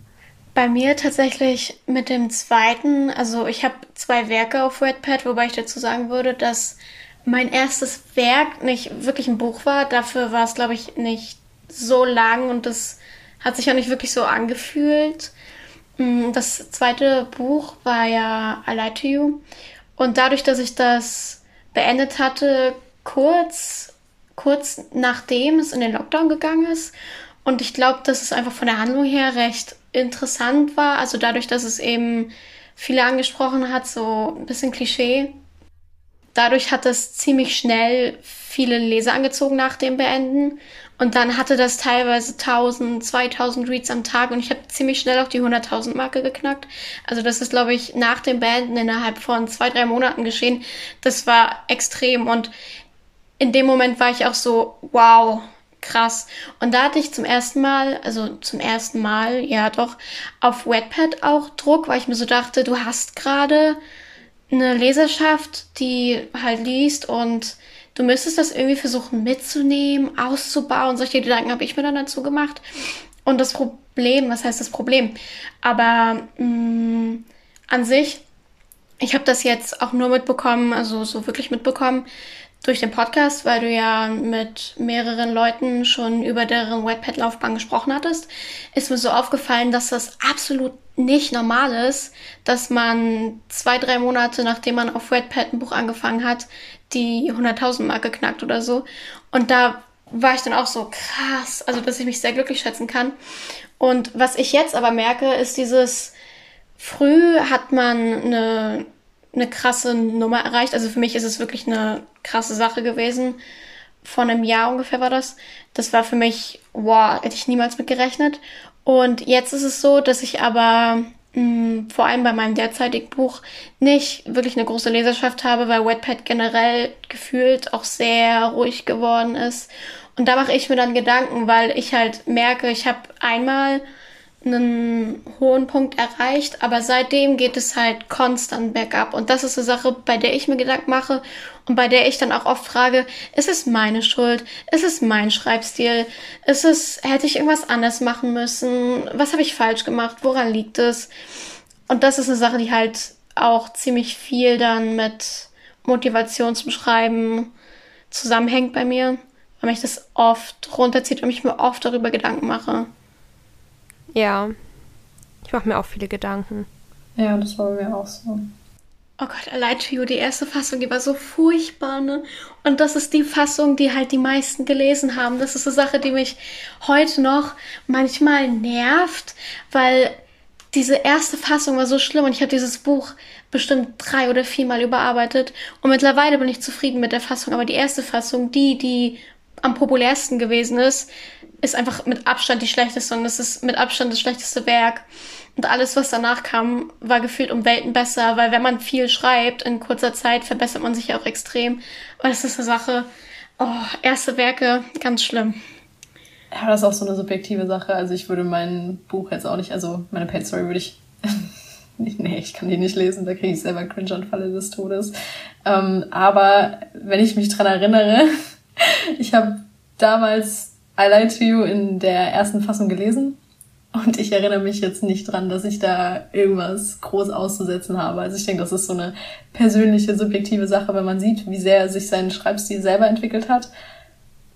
Bei mir tatsächlich mit dem zweiten, also ich habe zwei Werke auf Wattpad, wobei ich dazu sagen würde, dass mein erstes Werk nicht wirklich ein Buch war. Dafür war es, glaube ich, nicht so lang und das hat sich auch nicht wirklich so angefühlt. Mm, das zweite Buch war ja I Lie to You. Und dadurch, dass ich das beendet hatte, kurz, kurz nachdem es in den Lockdown gegangen ist. Und ich glaube, dass es einfach von der Handlung her recht interessant war. Also dadurch, dass es eben viele angesprochen hat, so ein bisschen Klischee Dadurch hat es ziemlich schnell viele Leser angezogen nach dem Beenden. Und dann hatte das teilweise 1000, 2000 Reads am Tag und ich habe ziemlich schnell auch die 100.000 Marke geknackt. Also das ist, glaube ich, nach dem Beenden innerhalb von zwei, drei Monaten geschehen. Das war extrem und in dem Moment war ich auch so, wow, krass. Und da hatte ich zum ersten Mal, also zum ersten Mal, ja doch, auf Wattpad auch Druck, weil ich mir so dachte, du hast gerade eine Leserschaft, die halt liest und du müsstest das irgendwie versuchen mitzunehmen, auszubauen. Solche Gedanken habe ich mir dann dazu gemacht. Und das Problem, was heißt das Problem? Aber mh, mm, an sich, ich habe das jetzt auch nur mitbekommen, also so wirklich mitbekommen, durch den Podcast, weil du ja mit mehreren Leuten schon über deren Webpad-Laufbahn gesprochen hattest, ist mir so aufgefallen, dass das absolut nicht normal ist, dass man zwei, drei Monate nachdem man auf Webpad ein Buch angefangen hat, die 100.000 Marke knackt oder so. Und da war ich dann auch so krass, also dass ich mich sehr glücklich schätzen kann. Und was ich jetzt aber merke, ist dieses, früh hat man eine eine krasse Nummer erreicht. Also für mich ist es wirklich eine krasse Sache gewesen. Vor einem Jahr ungefähr war das. Das war für mich, wow, hätte ich niemals mit gerechnet. Und jetzt ist es so, dass ich aber mh, mm, vor allem bei meinem derzeitigen Buch nicht wirklich eine große Leserschaft habe, weil Wattpad generell gefühlt auch sehr ruhig geworden ist. Und da mache ich mir dann Gedanken, weil ich halt merke, ich habe einmal einen hohen Punkt erreicht, aber seitdem geht es halt konstant bergab. Und das ist eine Sache, bei der ich mir Gedanken mache und bei der ich dann auch oft frage, ist es meine Schuld? Ist es mein Schreibstil? Ist es, hätte ich irgendwas anders machen müssen? Was habe ich falsch gemacht? Woran liegt es? Und das ist eine Sache, die halt auch ziemlich viel dann mit Motivation zum Schreiben zusammenhängt bei mir, weil mich das oft runterzieht und ich mir oft darüber Gedanken mache.
Ja. Ich mache mir auch viele Gedanken.
Ja, das war bei mir auch so.
Oh Gott, I Lied to You, die erste Fassung, die war so furchtbar, ne? Und das ist die Fassung, die halt die meisten gelesen haben. Das ist eine Sache, die mich heute noch manchmal nervt, weil diese erste Fassung war so schlimm und ich habe dieses Buch bestimmt drei oder viermal überarbeitet und mittlerweile bin ich zufrieden mit der Fassung. Aber die erste Fassung, die, die am populärsten gewesen ist, ist einfach mit Abstand die schlechteste und es ist mit Abstand das schlechteste Werk. Und alles, was danach kam, war gefühlt um Welten besser, weil wenn man viel schreibt in kurzer Zeit, verbessert man sich ja auch extrem. Aber das ist eine Sache, oh, erste Werke, ganz schlimm.
Ja, das ist auch so eine subjektive Sache. Also ich würde mein Buch jetzt auch nicht, also meine Pet Story würde ich nee, ich kann die nicht lesen, da kriege ich selber Cringe-Anfälle des Todes. Ähm, aber wenn ich mich dran erinnere, ich habe damals I Lie to You in der ersten Fassung gelesen und ich erinnere mich jetzt nicht dran, dass ich da irgendwas groß auszusetzen habe. Also ich denke, das ist so eine persönliche, subjektive Sache, wenn man sieht, wie sehr sich sein Schreibstil selber entwickelt hat.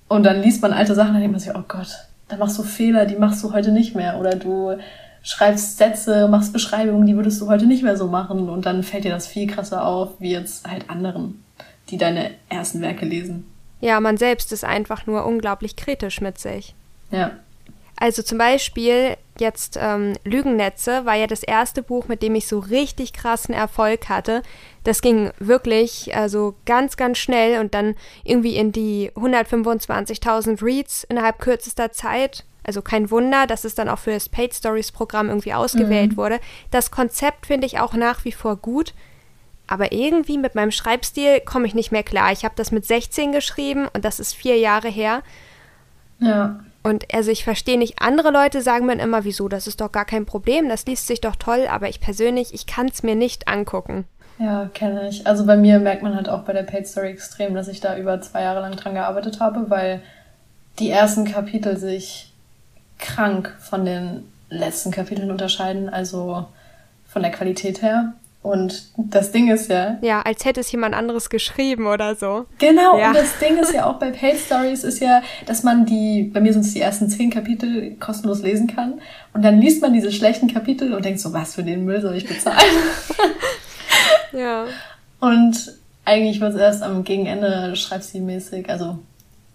Und dann liest man alte Sachen, dann denkt man sich, oh Gott, da machst du Fehler, die machst du heute nicht mehr. Oder du schreibst Sätze, machst Beschreibungen, die würdest du heute nicht mehr so machen. Und dann fällt dir das viel krasser auf, wie jetzt halt anderen, die deine ersten Werke lesen.
Ja, man selbst ist einfach nur unglaublich kritisch mit sich.
Ja.
Also zum Beispiel jetzt ähm, Lügennetze war ja das erste Buch, mit dem ich so richtig krassen Erfolg hatte. Das ging wirklich also ganz, ganz schnell und dann irgendwie in die 125.000 Reads innerhalb kürzester Zeit. Also kein Wunder, dass es dann auch für das Paid Stories Programm irgendwie ausgewählt mhm. wurde. Das Konzept finde ich auch nach wie vor gut. Aber irgendwie mit meinem Schreibstil komme ich nicht mehr klar. Ich habe das mit 16 geschrieben und das ist vier Jahre her.
Ja.
Und also ich verstehe nicht, andere Leute sagen mir immer, wieso, das ist doch gar kein Problem, das liest sich doch toll, aber ich persönlich, ich kann es mir nicht angucken.
Ja, kenne ich. Also bei mir merkt man halt auch bei der Paid Story extrem, dass ich da über zwei Jahre lang dran gearbeitet habe, weil die ersten Kapitel sich krank von den letzten Kapiteln unterscheiden, also von der Qualität her. Und das Ding ist ja.
Ja, als hätte es jemand anderes geschrieben oder so.
Genau,
ja.
und das Ding ist ja auch bei Paid Stories ist ja, dass man die, bei mir sind es die ersten zehn Kapitel kostenlos lesen kann. Und dann liest man diese schlechten Kapitel und denkt so, was für den Müll soll ich bezahlen?
ja.
Und eigentlich wird es erst am Gegenende schreibstilmäßig, also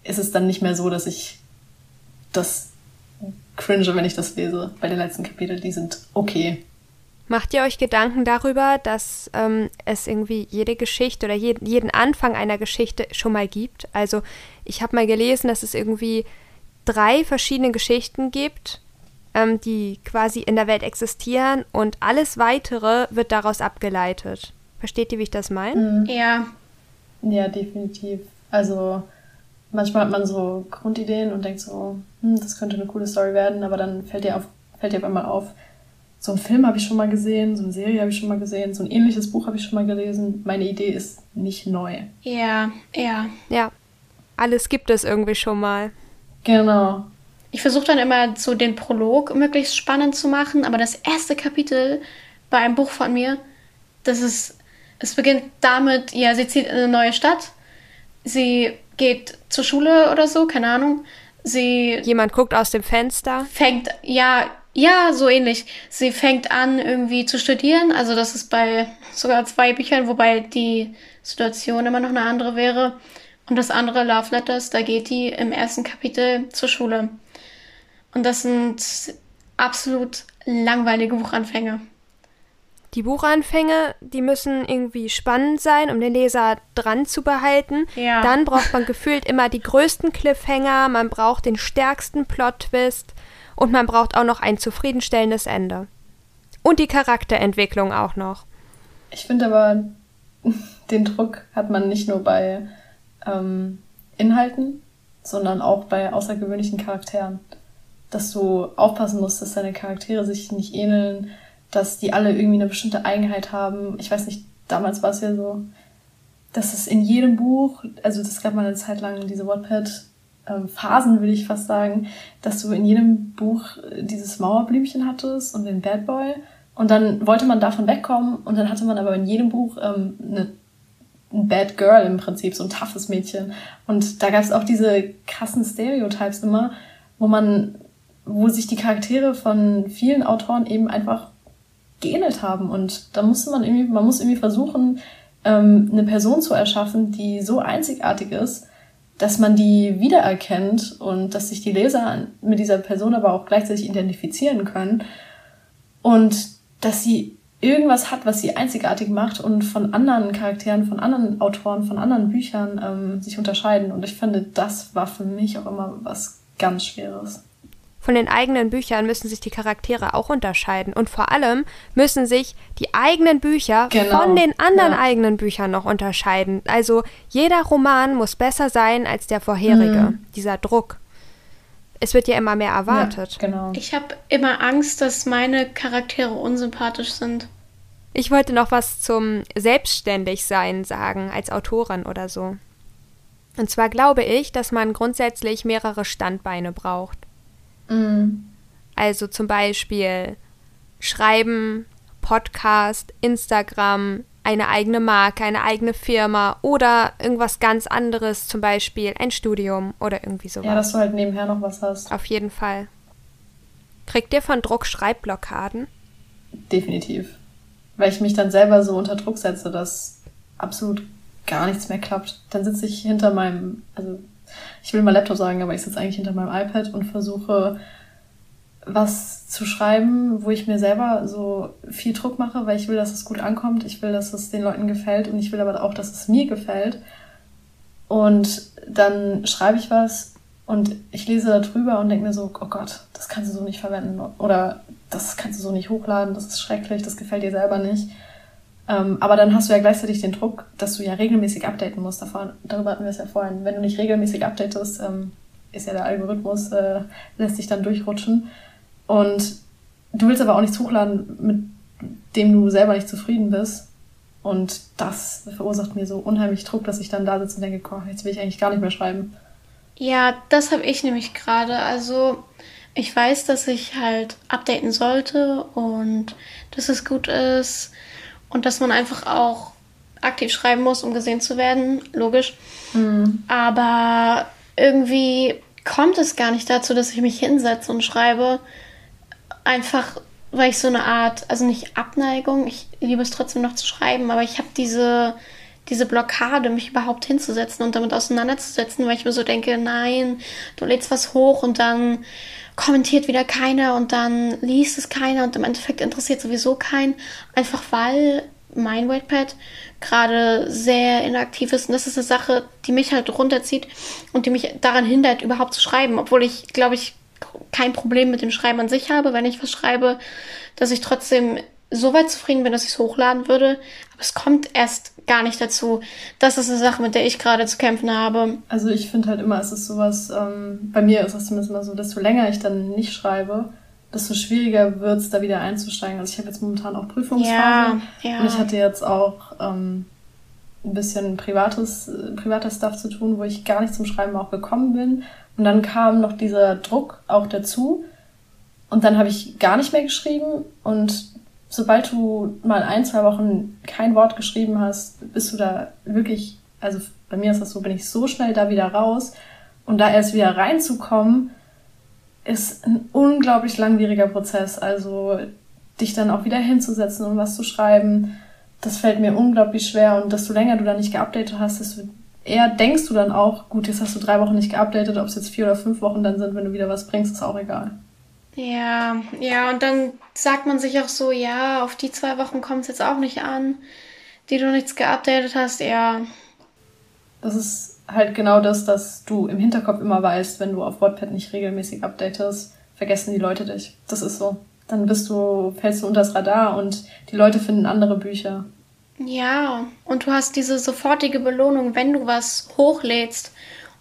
ist es dann nicht mehr so, dass ich das cringe, wenn ich das lese. Bei den letzten Kapiteln, die sind okay.
Macht ihr euch Gedanken darüber, dass ähm, es irgendwie jede Geschichte oder je, jeden Anfang einer Geschichte schon mal gibt? Also ich habe mal gelesen, dass es irgendwie drei verschiedene Geschichten gibt, ähm, die quasi in der Welt existieren und alles Weitere wird daraus abgeleitet. Versteht ihr, wie ich das meine?
Mhm. Ja.
Ja, definitiv. Also manchmal hat man so Grundideen und denkt so, hm, das könnte eine coole Story werden, aber dann fällt dir auf, fällt dir auf einmal auf, so einen Film habe ich schon mal gesehen, so eine Serie habe ich schon mal gesehen, so ein ähnliches Buch habe ich schon mal gelesen. Meine Idee ist nicht neu.
Ja, ja.
Ja, alles gibt es irgendwie schon mal.
Genau.
Ich versuche dann immer so den Prolog möglichst spannend zu machen, aber das erste Kapitel bei einem Buch von mir, das ist, es beginnt damit, ja, sie zieht in eine neue Stadt, sie geht zur Schule oder so, keine Ahnung. Sie.
Jemand guckt aus dem Fenster.
Fängt, ja, ja, so ähnlich. Sie fängt an, irgendwie zu studieren. Also das ist bei sogar zwei Büchern, wobei die Situation immer noch eine andere wäre. Und das andere, Love Letters, da geht die im ersten Kapitel zur Schule. Und das sind absolut langweilige Buchanfänge.
Die Buchanfänge, die müssen irgendwie spannend sein, um den Leser dran zu behalten.
Ja.
Dann braucht man gefühlt immer die größten Cliffhanger, man braucht den stärksten Plot-Twist und man braucht auch noch ein zufriedenstellendes Ende. Und die Charakterentwicklung auch noch.
Ich finde aber, den Druck hat man nicht nur bei ähm, Inhalten, sondern auch bei außergewöhnlichen Charakteren. Dass du aufpassen musst, dass deine Charaktere sich nicht ähneln, dass die alle irgendwie eine bestimmte Eigenheit haben. Ich weiß nicht, damals war es ja so, dass es in jedem Buch, also das gab mal eine Zeit lang diese Wattpad Phasen, würde ich fast sagen, dass du in jedem Buch äh, dieses Mauerblümchen hattest und den Bad Boy. Und dann wollte man davon wegkommen und dann hatte man aber in jedem Buch ähm, eine, ein Bad Girl im Prinzip, so ein toughes Mädchen. Und da gab es auch diese krassen Stereotypes immer, wo man, wo sich die Charaktere von vielen Autoren eben einfach geähnelt haben. Und da muss man irgendwie, man muss irgendwie versuchen, ähm, eine Person zu erschaffen, die so einzigartig ist, dass man die wiedererkennt und dass sich die Leser mit dieser Person aber auch gleichzeitig identifizieren können und dass sie irgendwas hat, was sie einzigartig macht und von anderen Charakteren, von anderen Autoren, von anderen Büchern ähm, sich unterscheiden. Und ich finde, das war für mich auch immer was ganz Schweres.
Von den eigenen Büchern müssen sich die Charaktere auch unterscheiden. Und vor allem müssen sich die eigenen Bücher genau. von den anderen ja. eigenen Büchern noch unterscheiden. Also jeder Roman muss besser sein als der vorherige. Mhm. Dieser Druck. Es wird ja immer mehr erwartet.
Ja, genau. Ich habe immer Angst, dass meine Charaktere unsympathisch sind.
Ich wollte noch was zum Selbstständigsein sagen, als Autorin oder so. Und zwar glaube ich, dass man grundsätzlich mehrere Standbeine braucht. Mhm. Also zum Beispiel Schreiben, Podcast, Instagram, eine eigene Marke, eine eigene Firma oder irgendwas ganz anderes, zum Beispiel ein Studium oder irgendwie sowas.
Ja, dass du halt nebenher noch was hast.
Auf jeden Fall. Kriegt ihr von Druck Schreibblockaden?
Definitiv. Weil ich mich dann selber so unter Druck setze, dass absolut gar nichts mehr klappt. Dann sitze ich hinter meinem, also ich will mal Laptop sagen, aber ich sitze eigentlich hinter meinem iPad und versuche was zu schreiben, wo ich mir selber so viel Druck mache, weil ich will, dass es gut ankommt, ich will, dass es den Leuten gefällt und ich will aber auch, dass es mir gefällt. Und dann schreibe ich was und ich lese da drüber und denke mir so, oh Gott, das kannst du so nicht verwenden oder das kannst du so nicht hochladen, das ist schrecklich, das gefällt dir selber nicht. Ähm, aber dann hast du ja gleichzeitig den Druck, dass du ja regelmäßig updaten musst. Davon, darüber hatten wir es ja vorhin. Wenn du nicht regelmäßig updatest, ähm, ist ja der Algorithmus, äh, lässt sich dann durchrutschen. Und du willst aber auch nichts hochladen, mit dem du selber nicht zufrieden bist. Und das verursacht mir so unheimlich Druck, dass ich dann da sitze und denke, komm, jetzt will ich eigentlich gar nicht mehr schreiben.
Ja, das habe ich nämlich gerade. Also ich weiß, dass ich halt updaten sollte und dass es gut ist und dass man einfach auch aktiv schreiben muss, um gesehen zu werden, logisch. Mhm. Aber irgendwie kommt es gar nicht dazu, dass ich mich hinsetze und schreibe. Einfach, weil ich so eine Art, also nicht Abneigung, ich liebe es trotzdem noch zu schreiben, aber ich habe diese, diese Blockade, mich überhaupt hinzusetzen und damit auseinanderzusetzen, weil ich mir so denke, nein, du lädst was hoch und dann kommentiert wieder keiner und dann liest es keiner und im Endeffekt interessiert sowieso keinen, einfach weil mein Wattpad gerade sehr inaktiv ist. Und das ist eine Sache, die mich halt runterzieht und die mich daran hindert, überhaupt zu schreiben, obwohl ich, glaube ich, kein Problem mit dem Schreiben an sich habe, wenn ich was schreibe, dass ich trotzdem so weit zufrieden bin, dass ich es hochladen würde. Aber es kommt erst gar nicht dazu. Das ist eine Sache, mit der ich gerade zu kämpfen habe.
Also ich finde halt immer, es ist sowas, ähm, bei mir ist es zumindest mal so, desto länger ich dann nicht schreibe, desto schwieriger wird es, da wieder einzusteigen. Also ich habe jetzt momentan auch Prüfungsphase ja, ja. und ich hatte jetzt auch ähm, ein bisschen privates, äh, privater Stuff zu tun, wo ich gar nicht zum Schreiben auch gekommen bin. Und dann kam noch dieser Druck auch dazu. Und dann habe ich gar nicht mehr geschrieben und sobald du mal ein, zwei Wochen kein Wort geschrieben hast, bist du da wirklich, also bei mir ist das so, bin ich so schnell da wieder raus. Und da erst wieder reinzukommen, ist ein unglaublich langwieriger Prozess. Also dich dann auch wieder hinzusetzen und was zu schreiben, das fällt mir unglaublich schwer. Und desto länger du da nicht geupdatet hast, desto eher denkst du dann auch, gut, jetzt hast du drei Wochen nicht geupdatet, ob es jetzt vier oder fünf Wochen dann sind, wenn du wieder was bringst, ist auch egal.
Ja, ja, und dann sagt man sich auch so, ja, auf die zwei Wochen kommt es jetzt auch nicht an, die du nichts geupdatet hast, ja.
Das ist halt genau das, dass du im Hinterkopf immer weißt, wenn du auf WordPad nicht regelmäßig updatest, vergessen die Leute dich. Das ist so. Dann bist du, fällst du unter das Radar und die Leute finden andere Bücher.
Ja, und du hast diese sofortige Belohnung, wenn du was hochlädst.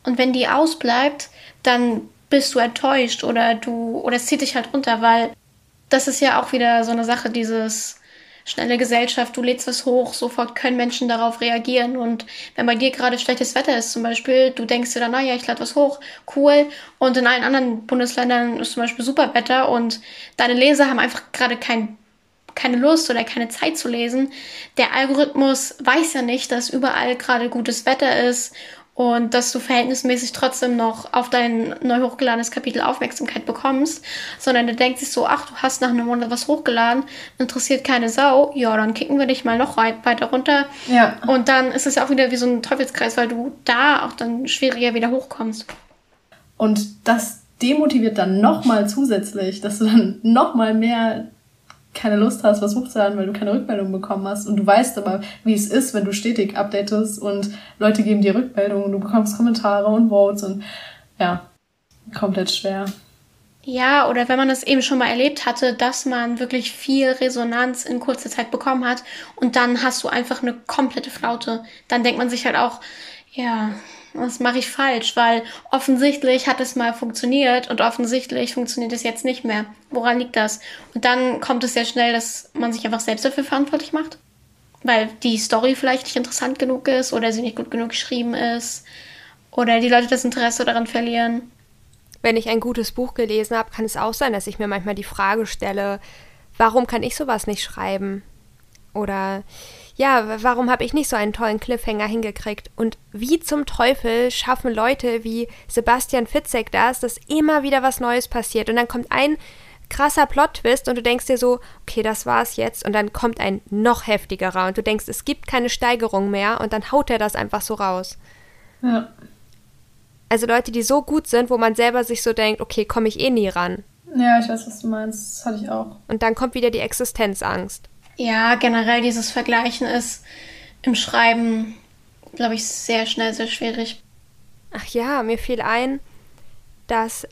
Und wenn die ausbleibt, dann bist du enttäuscht oder du, oder es zieht dich halt runter, weil das ist ja auch wieder so eine Sache, dieses schnelle Gesellschaft, du lädst was hoch, sofort können Menschen darauf reagieren. Und wenn bei dir gerade schlechtes Wetter ist, zum Beispiel, du denkst dir dann, naja, ich lade was hoch, cool. Und in allen anderen Bundesländern ist zum Beispiel super Wetter und deine Leser haben einfach gerade kein, keine Lust oder keine Zeit zu lesen. Der Algorithmus weiß ja nicht, dass überall gerade gutes Wetter ist und dass du verhältnismäßig trotzdem noch auf dein neu hochgeladenes Kapitel Aufmerksamkeit bekommst, sondern du denkst sich so, ach, du hast nach einem Monat was hochgeladen, interessiert keine Sau, ja, dann kicken wir dich mal noch weiter runter.
Ja.
Und dann ist es ja auch wieder wie so ein Teufelskreis, weil du da auch dann schwieriger wieder hochkommst.
Und das demotiviert dann nochmal zusätzlich, dass du dann nochmal mehr keine Lust hast, was hochzuladen, weil du keine Rückmeldung bekommen hast. Und du weißt aber, wie es ist, wenn du stetig updatest und Leute geben dir Rückmeldungen und du bekommst Kommentare und Votes und ja, komplett schwer.
Ja, oder wenn man das eben schon mal erlebt hatte, dass man wirklich viel Resonanz in kurzer Zeit bekommen hat und dann hast du einfach eine komplette Flaute. Dann denkt man sich halt auch, ja, was mache ich falsch? Weil offensichtlich hat es mal funktioniert und offensichtlich funktioniert es jetzt nicht mehr. Woran liegt das? Und dann kommt es sehr schnell, dass man sich einfach selbst dafür verantwortlich macht. Weil die Story vielleicht nicht interessant genug ist oder sie nicht gut genug geschrieben ist oder die Leute das Interesse daran verlieren.
Wenn ich ein gutes Buch gelesen habe, kann es auch sein, dass ich mir manchmal die Frage stelle, warum kann ich sowas nicht schreiben? Oder ja, warum habe ich nicht so einen tollen Cliffhanger hingekriegt? Und wie zum Teufel schaffen Leute wie Sebastian Fitzek das, dass immer wieder was Neues passiert und dann kommt ein krasser Plot-Twist und du denkst dir so, okay, das war's jetzt und dann kommt ein noch heftigerer und du denkst, es gibt keine Steigerung mehr und dann haut er das einfach so raus.
Ja.
Also Leute, die so gut sind, wo man selber sich so denkt, okay, komme ich eh nie ran.
Ja, ich weiß, was du meinst. Das hatte ich auch.
Und dann kommt wieder die Existenzangst.
Ja, generell dieses Vergleichen ist im Schreiben, glaube ich, sehr schnell sehr schwierig.
Ach ja, mir fiel ein, dass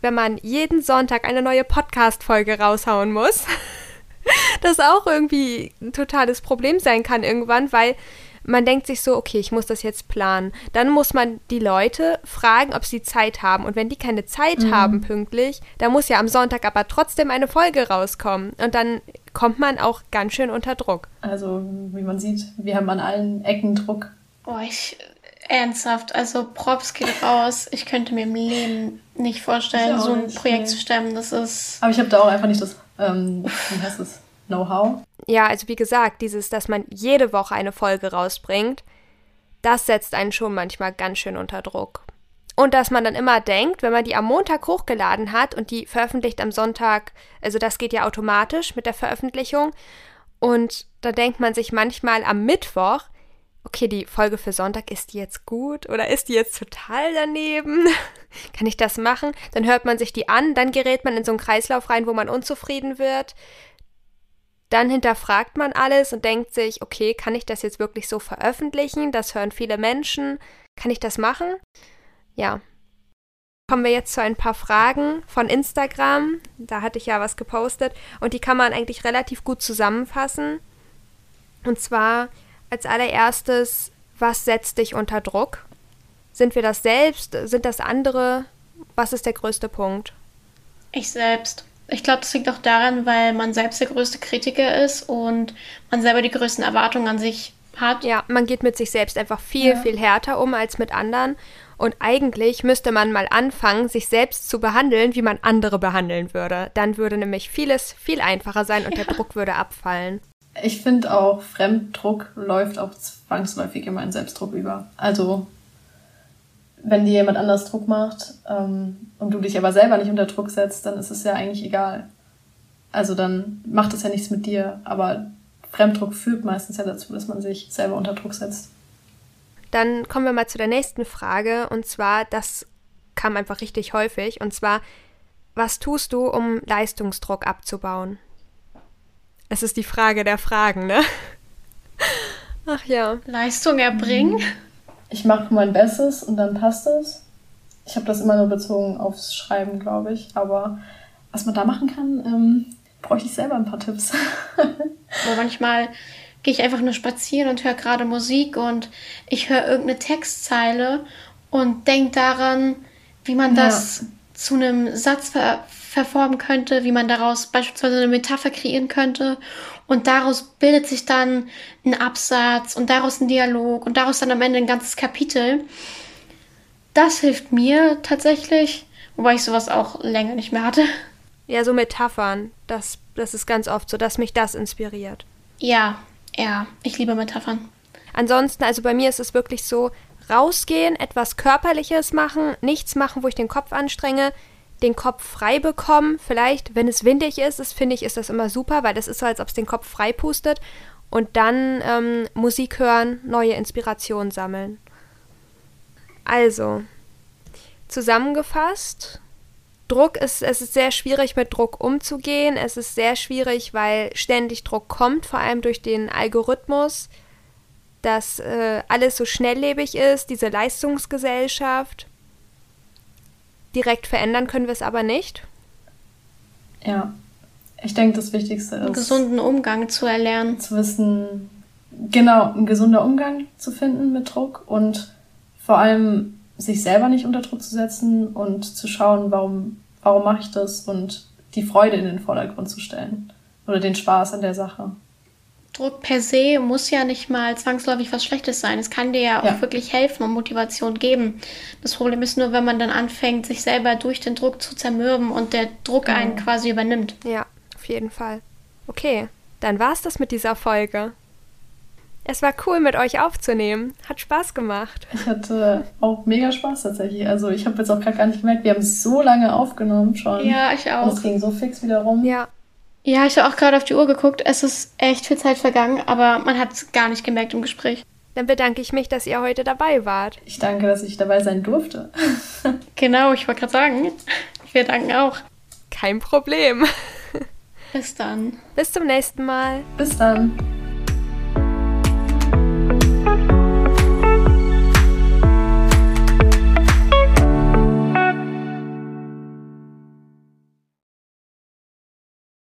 wenn man jeden Sonntag eine neue Podcast-Folge raushauen muss, das auch irgendwie ein totales Problem sein kann irgendwann, weil man denkt sich so, okay, ich muss das jetzt planen. Dann muss man die Leute fragen, ob sie Zeit haben. Und wenn die keine Zeit mhm. haben pünktlich, dann muss ja am Sonntag aber trotzdem eine Folge rauskommen. Und dann kommt man auch ganz schön unter Druck.
Also, wie man sieht, wir haben an allen Ecken Druck.
Oh, ich ernsthaft, also Props geht raus. Ich könnte mir im Leben nicht vorstellen, so ein nicht, Projekt nee. zu stemmen. Das ist.
Aber ich habe da auch einfach nicht das, ähm, wie heißt es, Know-how.
Ja, also wie gesagt, dieses, dass man jede Woche eine Folge rausbringt, das setzt einen schon manchmal ganz schön unter Druck. Und dass man dann immer denkt, wenn man die am Montag hochgeladen hat und die veröffentlicht am Sonntag, also das geht ja automatisch mit der Veröffentlichung, und da denkt man sich manchmal am Mittwoch, okay, die Folge für Sonntag, ist die jetzt gut oder ist die jetzt total daneben? Kann ich das machen? Dann hört man sich die an, dann gerät man in so einen Kreislauf rein, wo man unzufrieden wird. Dann hinterfragt man alles und denkt sich, okay, kann ich das jetzt wirklich so veröffentlichen? Das hören viele Menschen. Kann ich das machen? Ja. Kommen wir jetzt zu ein paar Fragen von Instagram. Da hatte ich ja was gepostet und die kann man eigentlich relativ gut zusammenfassen. Und zwar als allererstes, was setzt dich unter Druck? Sind wir das selbst? Sind das andere? Was ist der größte Punkt?
Ich selbst. Ich glaube, das liegt auch daran, weil man selbst der größte Kritiker ist und man selber die größten Erwartungen an sich hat.
Ja, man geht mit sich selbst einfach viel, ja. viel härter um als mit anderen. Und eigentlich müsste man mal anfangen, sich selbst zu behandeln, wie man andere behandeln würde. Dann würde nämlich vieles viel einfacher sein und ja. der Druck würde abfallen.
Ich finde auch, Fremddruck läuft auch zwangsläufig immer in Selbstdruck über. Also wenn dir jemand anders Druck macht ähm, und du dich aber selber nicht unter Druck setzt, dann ist es ja eigentlich egal. Also dann macht es ja nichts mit dir, aber Fremddruck führt meistens ja dazu, dass man sich selber unter Druck setzt.
Dann kommen wir mal zu der nächsten Frage und zwar, das kam einfach richtig häufig und zwar, was tust du, um Leistungsdruck abzubauen? Es ist die Frage der Fragen, ne? Ach ja.
Leistung erbringen? Mhm
ich mache mein Bestes und dann passt es. Ich habe das immer nur bezogen aufs Schreiben, glaube ich. Aber was man da machen kann, ähm, bräuchte ich selber ein paar Tipps.
Aber manchmal gehe ich einfach nur spazieren und höre gerade Musik und ich höre irgendeine Textzeile und denke daran, wie man ja. das zu einem Satz ver verformen könnte, wie man daraus beispielsweise eine Metapher kreieren könnte. Und daraus bildet sich dann ein Absatz und daraus ein Dialog und daraus dann am Ende ein ganzes Kapitel. Das hilft mir tatsächlich, wobei ich sowas auch länger nicht mehr hatte.
Ja, so Metaphern, das, das ist ganz oft so, dass mich das inspiriert.
Ja, ja, ich liebe Metaphern.
Ansonsten, also bei mir ist es wirklich so, rausgehen, etwas Körperliches machen, nichts machen, wo ich den Kopf anstrenge, den Kopf frei bekommen. Vielleicht, wenn es windig ist, das finde ich, ist das immer super, weil das ist so, als ob es den Kopf frei pustet. Und dann ähm, Musik hören, neue Inspirationen sammeln. Also, zusammengefasst, Druck ist, es ist sehr schwierig, mit Druck umzugehen. Es ist sehr schwierig, weil ständig Druck kommt, vor allem durch den Algorithmus, dass äh, alles so schnelllebig ist, diese Leistungsgesellschaft. Direkt verändern können wir es aber nicht.
Ja, ich denke, das Wichtigste ist.
Einen gesunden Umgang zu erlernen.
Zu wissen, genau, ein gesunder Umgang zu finden mit Druck und vor allem sich selber nicht unter Druck zu setzen und zu schauen, warum, warum mache ich das und die Freude in den Vordergrund zu stellen oder den Spaß an der Sache.
Druck per se muss ja nicht mal zwangsläufig was Schlechtes sein. Es kann dir ja auch ja. wirklich helfen und Motivation geben. Das Problem ist nur, wenn man dann anfängt, sich selber durch den Druck zu zermürben und der Druck genau. einen quasi übernimmt.
Ja, auf jeden Fall. Okay, dann war's das mit dieser Folge. Es war cool, mit euch aufzunehmen. Hat Spaß gemacht.
Ich hatte auch mega Spaß tatsächlich. Also ich habe jetzt auch gerade gar nicht gemerkt, wir haben so lange aufgenommen schon.
Ja, ich auch.
Und es ging so fix wieder rum.
Ja.
Ja, ich habe auch gerade auf die Uhr geguckt. Es ist echt viel Zeit vergangen, aber man hat es gar nicht gemerkt im Gespräch.
Dann bedanke ich mich, dass ihr heute dabei wart.
Ich danke, dass ich dabei sein durfte.
genau, ich wollte gerade sagen. Wir danken auch.
Kein Problem.
Bis dann.
Bis zum nächsten Mal.
Bis dann.